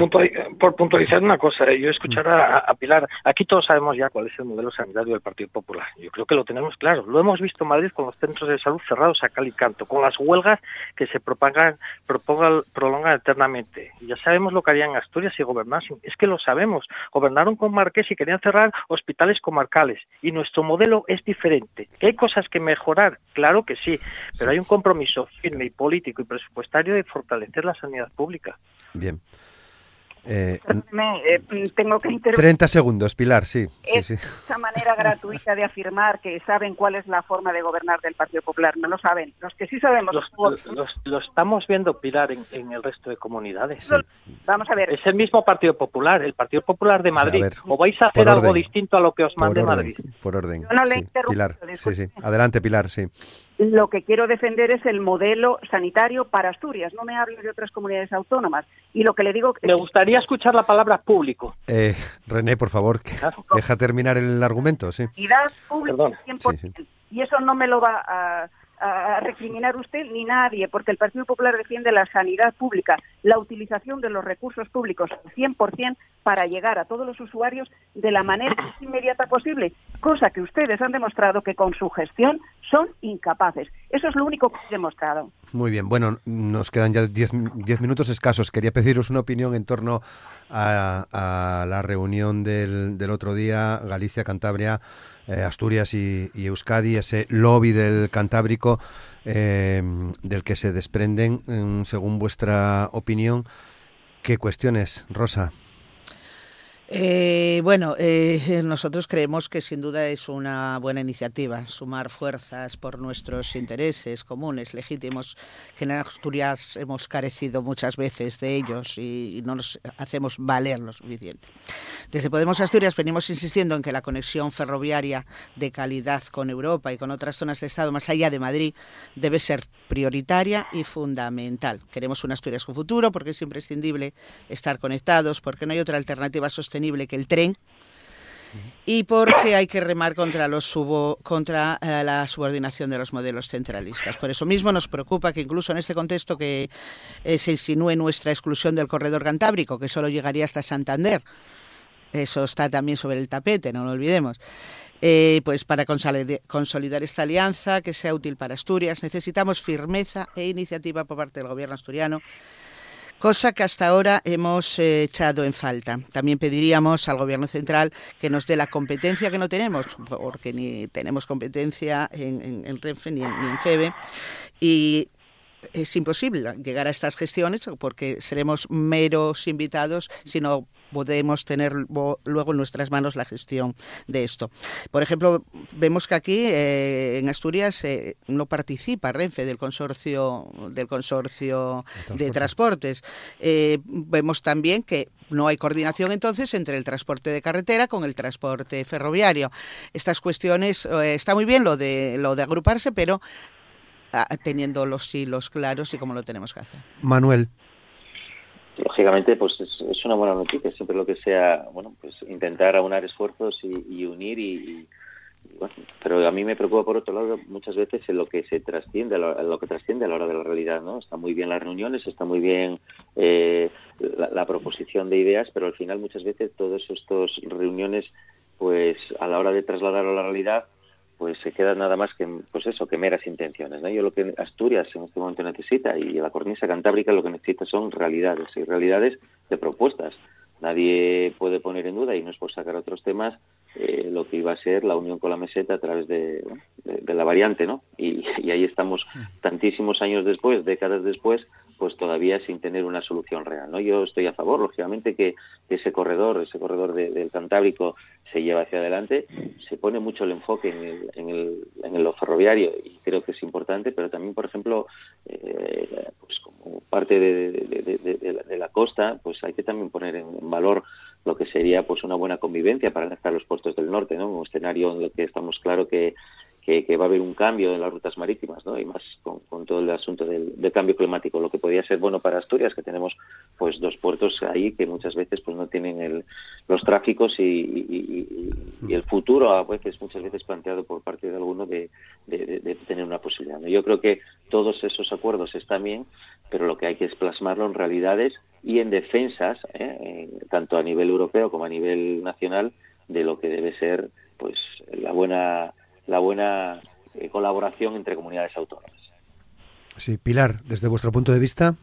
por, puntualizar una cosa, eh, yo escuchar a, Pilar, aquí todos sabemos ya cuál es el modelo sanitario del Partido Popular. Yo creo que lo tenemos claro. Lo hemos visto en Madrid con los centros de salud cerrados a cal y canto, con las huelgas que se propagan, propongan, prolongan eternamente. Ya sabemos lo que harían Asturias si gobernasen. Es que lo sabemos. Gobernar con Marqués y querían cerrar hospitales comarcales. Y nuestro modelo es diferente. ¿Que hay cosas que mejorar? Claro que sí, pero hay un compromiso firme y político y presupuestario de fortalecer la sanidad pública. Bien. Eh, eh, tengo que 30 segundos, Pilar, sí. Esa manera gratuita de afirmar que saben cuál es la forma de gobernar del Partido Popular. No lo saben. Los que sí sabemos. Lo estamos viendo, Pilar, en, el resto de comunidades. Vamos a ver. Es el mismo Partido Popular, el Partido Popular de Madrid. ¿O vais a hacer algo distinto a lo que os mande Madrid? Por orden. Pilar, sí, sí. Adelante, Pilar, sí. Lo que quiero defender es el modelo sanitario para Asturias. No me hables de otras comunidades autónomas. Y lo que le digo... Me gustaría escuchar la palabra público. Eh, René, por favor, deja terminar el argumento. Sí. Pública, 100%, Y eso no me lo va a a recriminar usted ni nadie, porque el Partido Popular defiende la sanidad pública, la utilización de los recursos públicos 100% para llegar a todos los usuarios de la manera más inmediata posible, cosa que ustedes han demostrado que con su gestión son incapaces. Eso es lo único que he demostrado. Muy bien, bueno, nos quedan ya diez, minutos escasos. Quería pediros una opinión en torno a, la reunión del, otro día, Galicia, Cantabria, eh, Asturias y, Euskadi, ese lobby del Cantábrico eh, del que se desprenden, mm, según vuestra opinión, ¿qué cuestiones, Rosa? Eh, bueno, eh, nosotros creemos que sin duda es una buena iniciativa sumar fuerzas por nuestros intereses comunes, legítimos, que en Asturias hemos carecido muchas veces de ellos y, no nos hacemos valer lo suficiente. Desde Podemos Asturias venimos insistiendo en que la conexión ferroviaria de calidad con Europa y con otras zonas de Estado más allá de Madrid debe ser prioritaria y fundamental. Queremos una Asturias con futuro porque es imprescindible estar conectados, porque no hay otra alternativa sostenible que el tren y porque hay que remar contra, los subo, contra eh, la subordinación de los modelos centralistas. Por eso mismo nos preocupa que incluso en este contexto que eh, se insinúe nuestra exclusión del corredor cantábrico, que solo llegaría hasta Santander, eso está también sobre el tapete, no lo olvidemos. Eh, pues para consolidar esta alianza que sea útil para Asturias necesitamos firmeza e iniciativa por parte del gobierno asturiano cosa que hasta ahora hemos eh, echado en falta. También pediríamos al Gobierno central que nos dé la competencia que no tenemos, porque ni tenemos competencia en, en, Renfe ni en, ni FEBE, es imposible llegar a estas gestiones porque seremos meros invitados si no podemos tener luego en nuestras manos la gestión de esto. Por ejemplo, vemos que aquí eh, en Asturias eh, no participa Renfe del consorcio del consorcio de transportes. Eh, vemos también que no hay coordinación entonces entre el transporte de carretera con el transporte ferroviario. Estas cuestiones está muy bien lo de lo de agruparse, pero teniendo los hilos claros y cómo lo tenemos que hacer. Manuel lógicamente pues es, una buena noticia siempre lo que sea bueno pues intentar aunar esfuerzos y, unir y, bueno, pero a mí me preocupa por otro lado muchas veces en lo que se trasciende lo, lo, que trasciende a la hora de la realidad no está muy bien las reuniones está muy bien eh, la, proposición de ideas pero al final muchas veces todas estas reuniones pues a la hora de trasladarlo a la realidad pues se queda nada más que pues eso que meras intenciones ¿no? yo lo que Asturias en este momento necesita y la cornisa cantábrica lo que necesita son realidades y realidades de propuestas nadie puede poner en duda y no es por sacar otros temas eh, lo que iba a ser la unión con la meseta a través de, la variante no y, y ahí estamos tantísimos años después décadas después pues todavía sin tener una solución real. ¿no? Yo estoy a favor, lógicamente, que ese corredor, ese corredor del Cantábrico se lleva hacia adelante. Se pone mucho el enfoque en, el, en, el, en lo ferroviario y creo que es importante, pero también, por ejemplo, eh, pues como parte de, de, la costa, pues hay que también poner en valor lo que sería pues una buena convivencia para gastar los puertos del norte, ¿no? Un escenario en el que estamos claro que que, va a haber un cambio en las rutas marítimas, ¿no? Y más con, todo el asunto del, cambio climático, lo que podría ser bueno para Asturias, que tenemos pues dos puertos ahí que muchas veces pues no tienen el, los tráficos y, el futuro a veces muchas veces planteado por parte de alguno de, tener una posibilidad. Yo creo que todos esos acuerdos están bien, pero lo que hay que es plasmarlo en realidades y en defensas, ¿eh? tanto a nivel europeo como a nivel nacional, de lo que debe ser pues la buena la buena eh, colaboración entre comunidades autónomas. Sí, Pilar, desde vuestro punto de vista.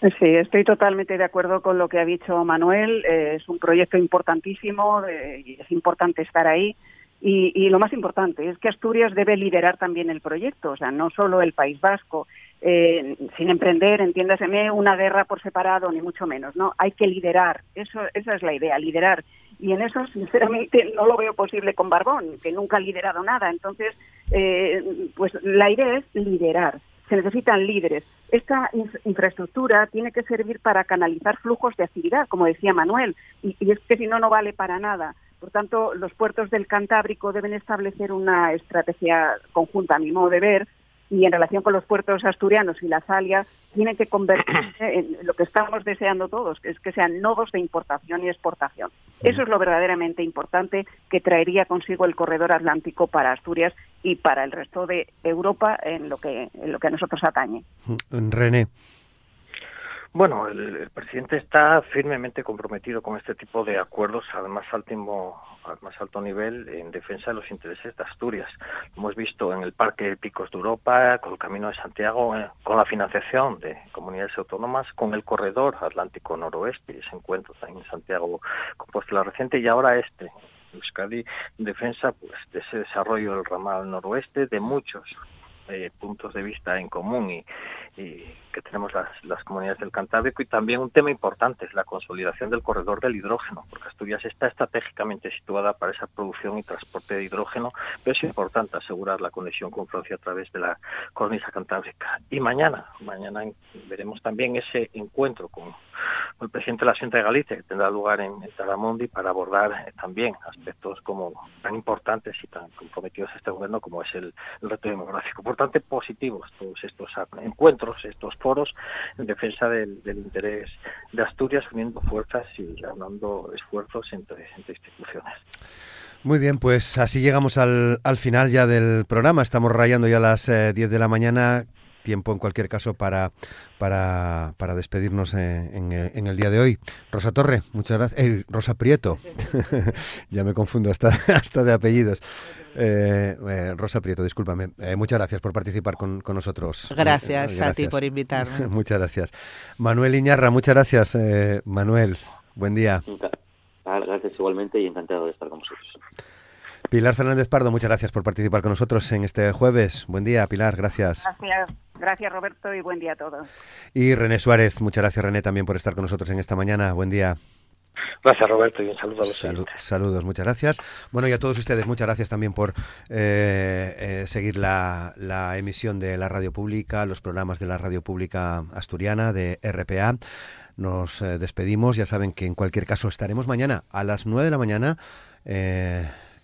Sí, estoy totalmente de acuerdo con lo que ha dicho Manuel. Eh, es un proyecto importantísimo eh, y es importante estar ahí. Y, y, lo más importante es que Asturias debe liderar también el proyecto, o sea, no solo el País Vasco, eh, sin emprender, entiéndaseme, una guerra por separado, ni mucho menos, ¿no? Hay que liderar, eso, esa es la idea, liderar. Y en eso, sinceramente, no lo veo posible con Barbón, que nunca ha liderado nada. Entonces, eh, pues la idea es liderar. Se necesitan líderes. Esta infraestructura tiene que servir para canalizar flujos de actividad, como decía Manuel, y, y es que si no, no vale para nada. Por tanto, los puertos del Cantábrico deben establecer una estrategia conjunta, a mi modo de ver, y en relación con los puertos asturianos y la salia, tienen que convertirse en lo que estamos deseando todos, que es que sean nodos de importación y exportación. Eso es lo verdaderamente importante que traería consigo el corredor atlántico para Asturias y para el resto de Europa en lo que, en lo que a nosotros atañe. René. Bueno, el, presidente está firmemente comprometido con este tipo de acuerdos al más al más alto nivel en defensa de los intereses de Asturias. Lo hemos visto en el Parque Picos de Europa, con el Camino de Santiago, eh, con la financiación de comunidades autónomas, con el Corredor Atlántico Noroeste, ese encuentro también en Santiago la reciente, y ahora este, Euskadi en defensa pues, de ese desarrollo del ramal noroeste, de muchos eh, puntos de vista en común y, que tenemos las, comunidades del Cantábrico y también un tema importante es la consolidación del corredor del hidrógeno, porque Asturias está estratégicamente situada para esa producción y transporte de hidrógeno, pero es importante asegurar la conexión con Francia a través de la cornisa cantábrica. Y mañana, mañana veremos también ese encuentro con el presidente de la Junta de Galicia, que tendrá lugar en, Talamundi para abordar eh, también aspectos como tan importantes y tan comprometidos a este gobierno como es el, reto demográfico. Por tanto, positivos todos estos encuentros, estos foros en defensa del, interés de Asturias, uniendo fuerzas y ganando esfuerzos entre, instituciones. Muy bien, pues así llegamos al, al, final ya del programa. Estamos rayando ya las 10 eh, de la mañana tiempo en cualquier caso para, para, para despedirnos en, en, el día de hoy. Rosa Torre, muchas gracias. Eh, Rosa Prieto, ya me confundo hasta, hasta de apellidos. Eh, eh, Rosa Prieto, discúlpame. muchas gracias por participar con, con nosotros. Gracias, a ti por invitarme. muchas gracias. Manuel Iñarra, muchas gracias. Manuel, buen día. Gracias igualmente y encantado de estar con vosotros. Pilar Fernández Pardo, muchas gracias por participar con nosotros en este jueves. Buen día, Pilar, gracias. Gracias, gracias Roberto y buen día a todos. Y René Suárez, muchas gracias René también por estar con nosotros en esta mañana. Buen día. Gracias Roberto y un saludo a los Saludos, muchas gracias. Bueno, y a todos ustedes, muchas gracias también por eh, eh, seguir la, la, emisión de la radio pública, los programas de la radio pública asturiana de RPA. Nos eh, despedimos, ya saben que en cualquier caso estaremos mañana a las 9 de la mañana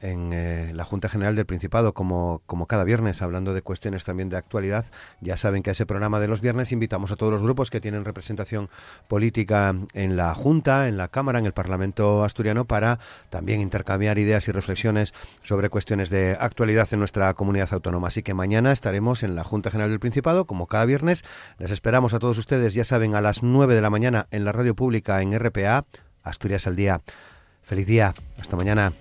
en eh, la Junta General del Principado, como, como cada viernes, hablando de cuestiones también de actualidad. Ya saben que a ese programa de los viernes invitamos a todos los grupos que tienen representación política en la Junta, en la Cámara, en el Parlamento asturiano, para también intercambiar ideas y reflexiones sobre cuestiones de actualidad en nuestra comunidad autónoma. Así que mañana estaremos en la Junta General del Principado, como cada viernes. Les esperamos a todos ustedes, ya saben, a las 9 de la mañana en la radio pública en RPA, Asturias al Día. Feliz día. Hasta mañana.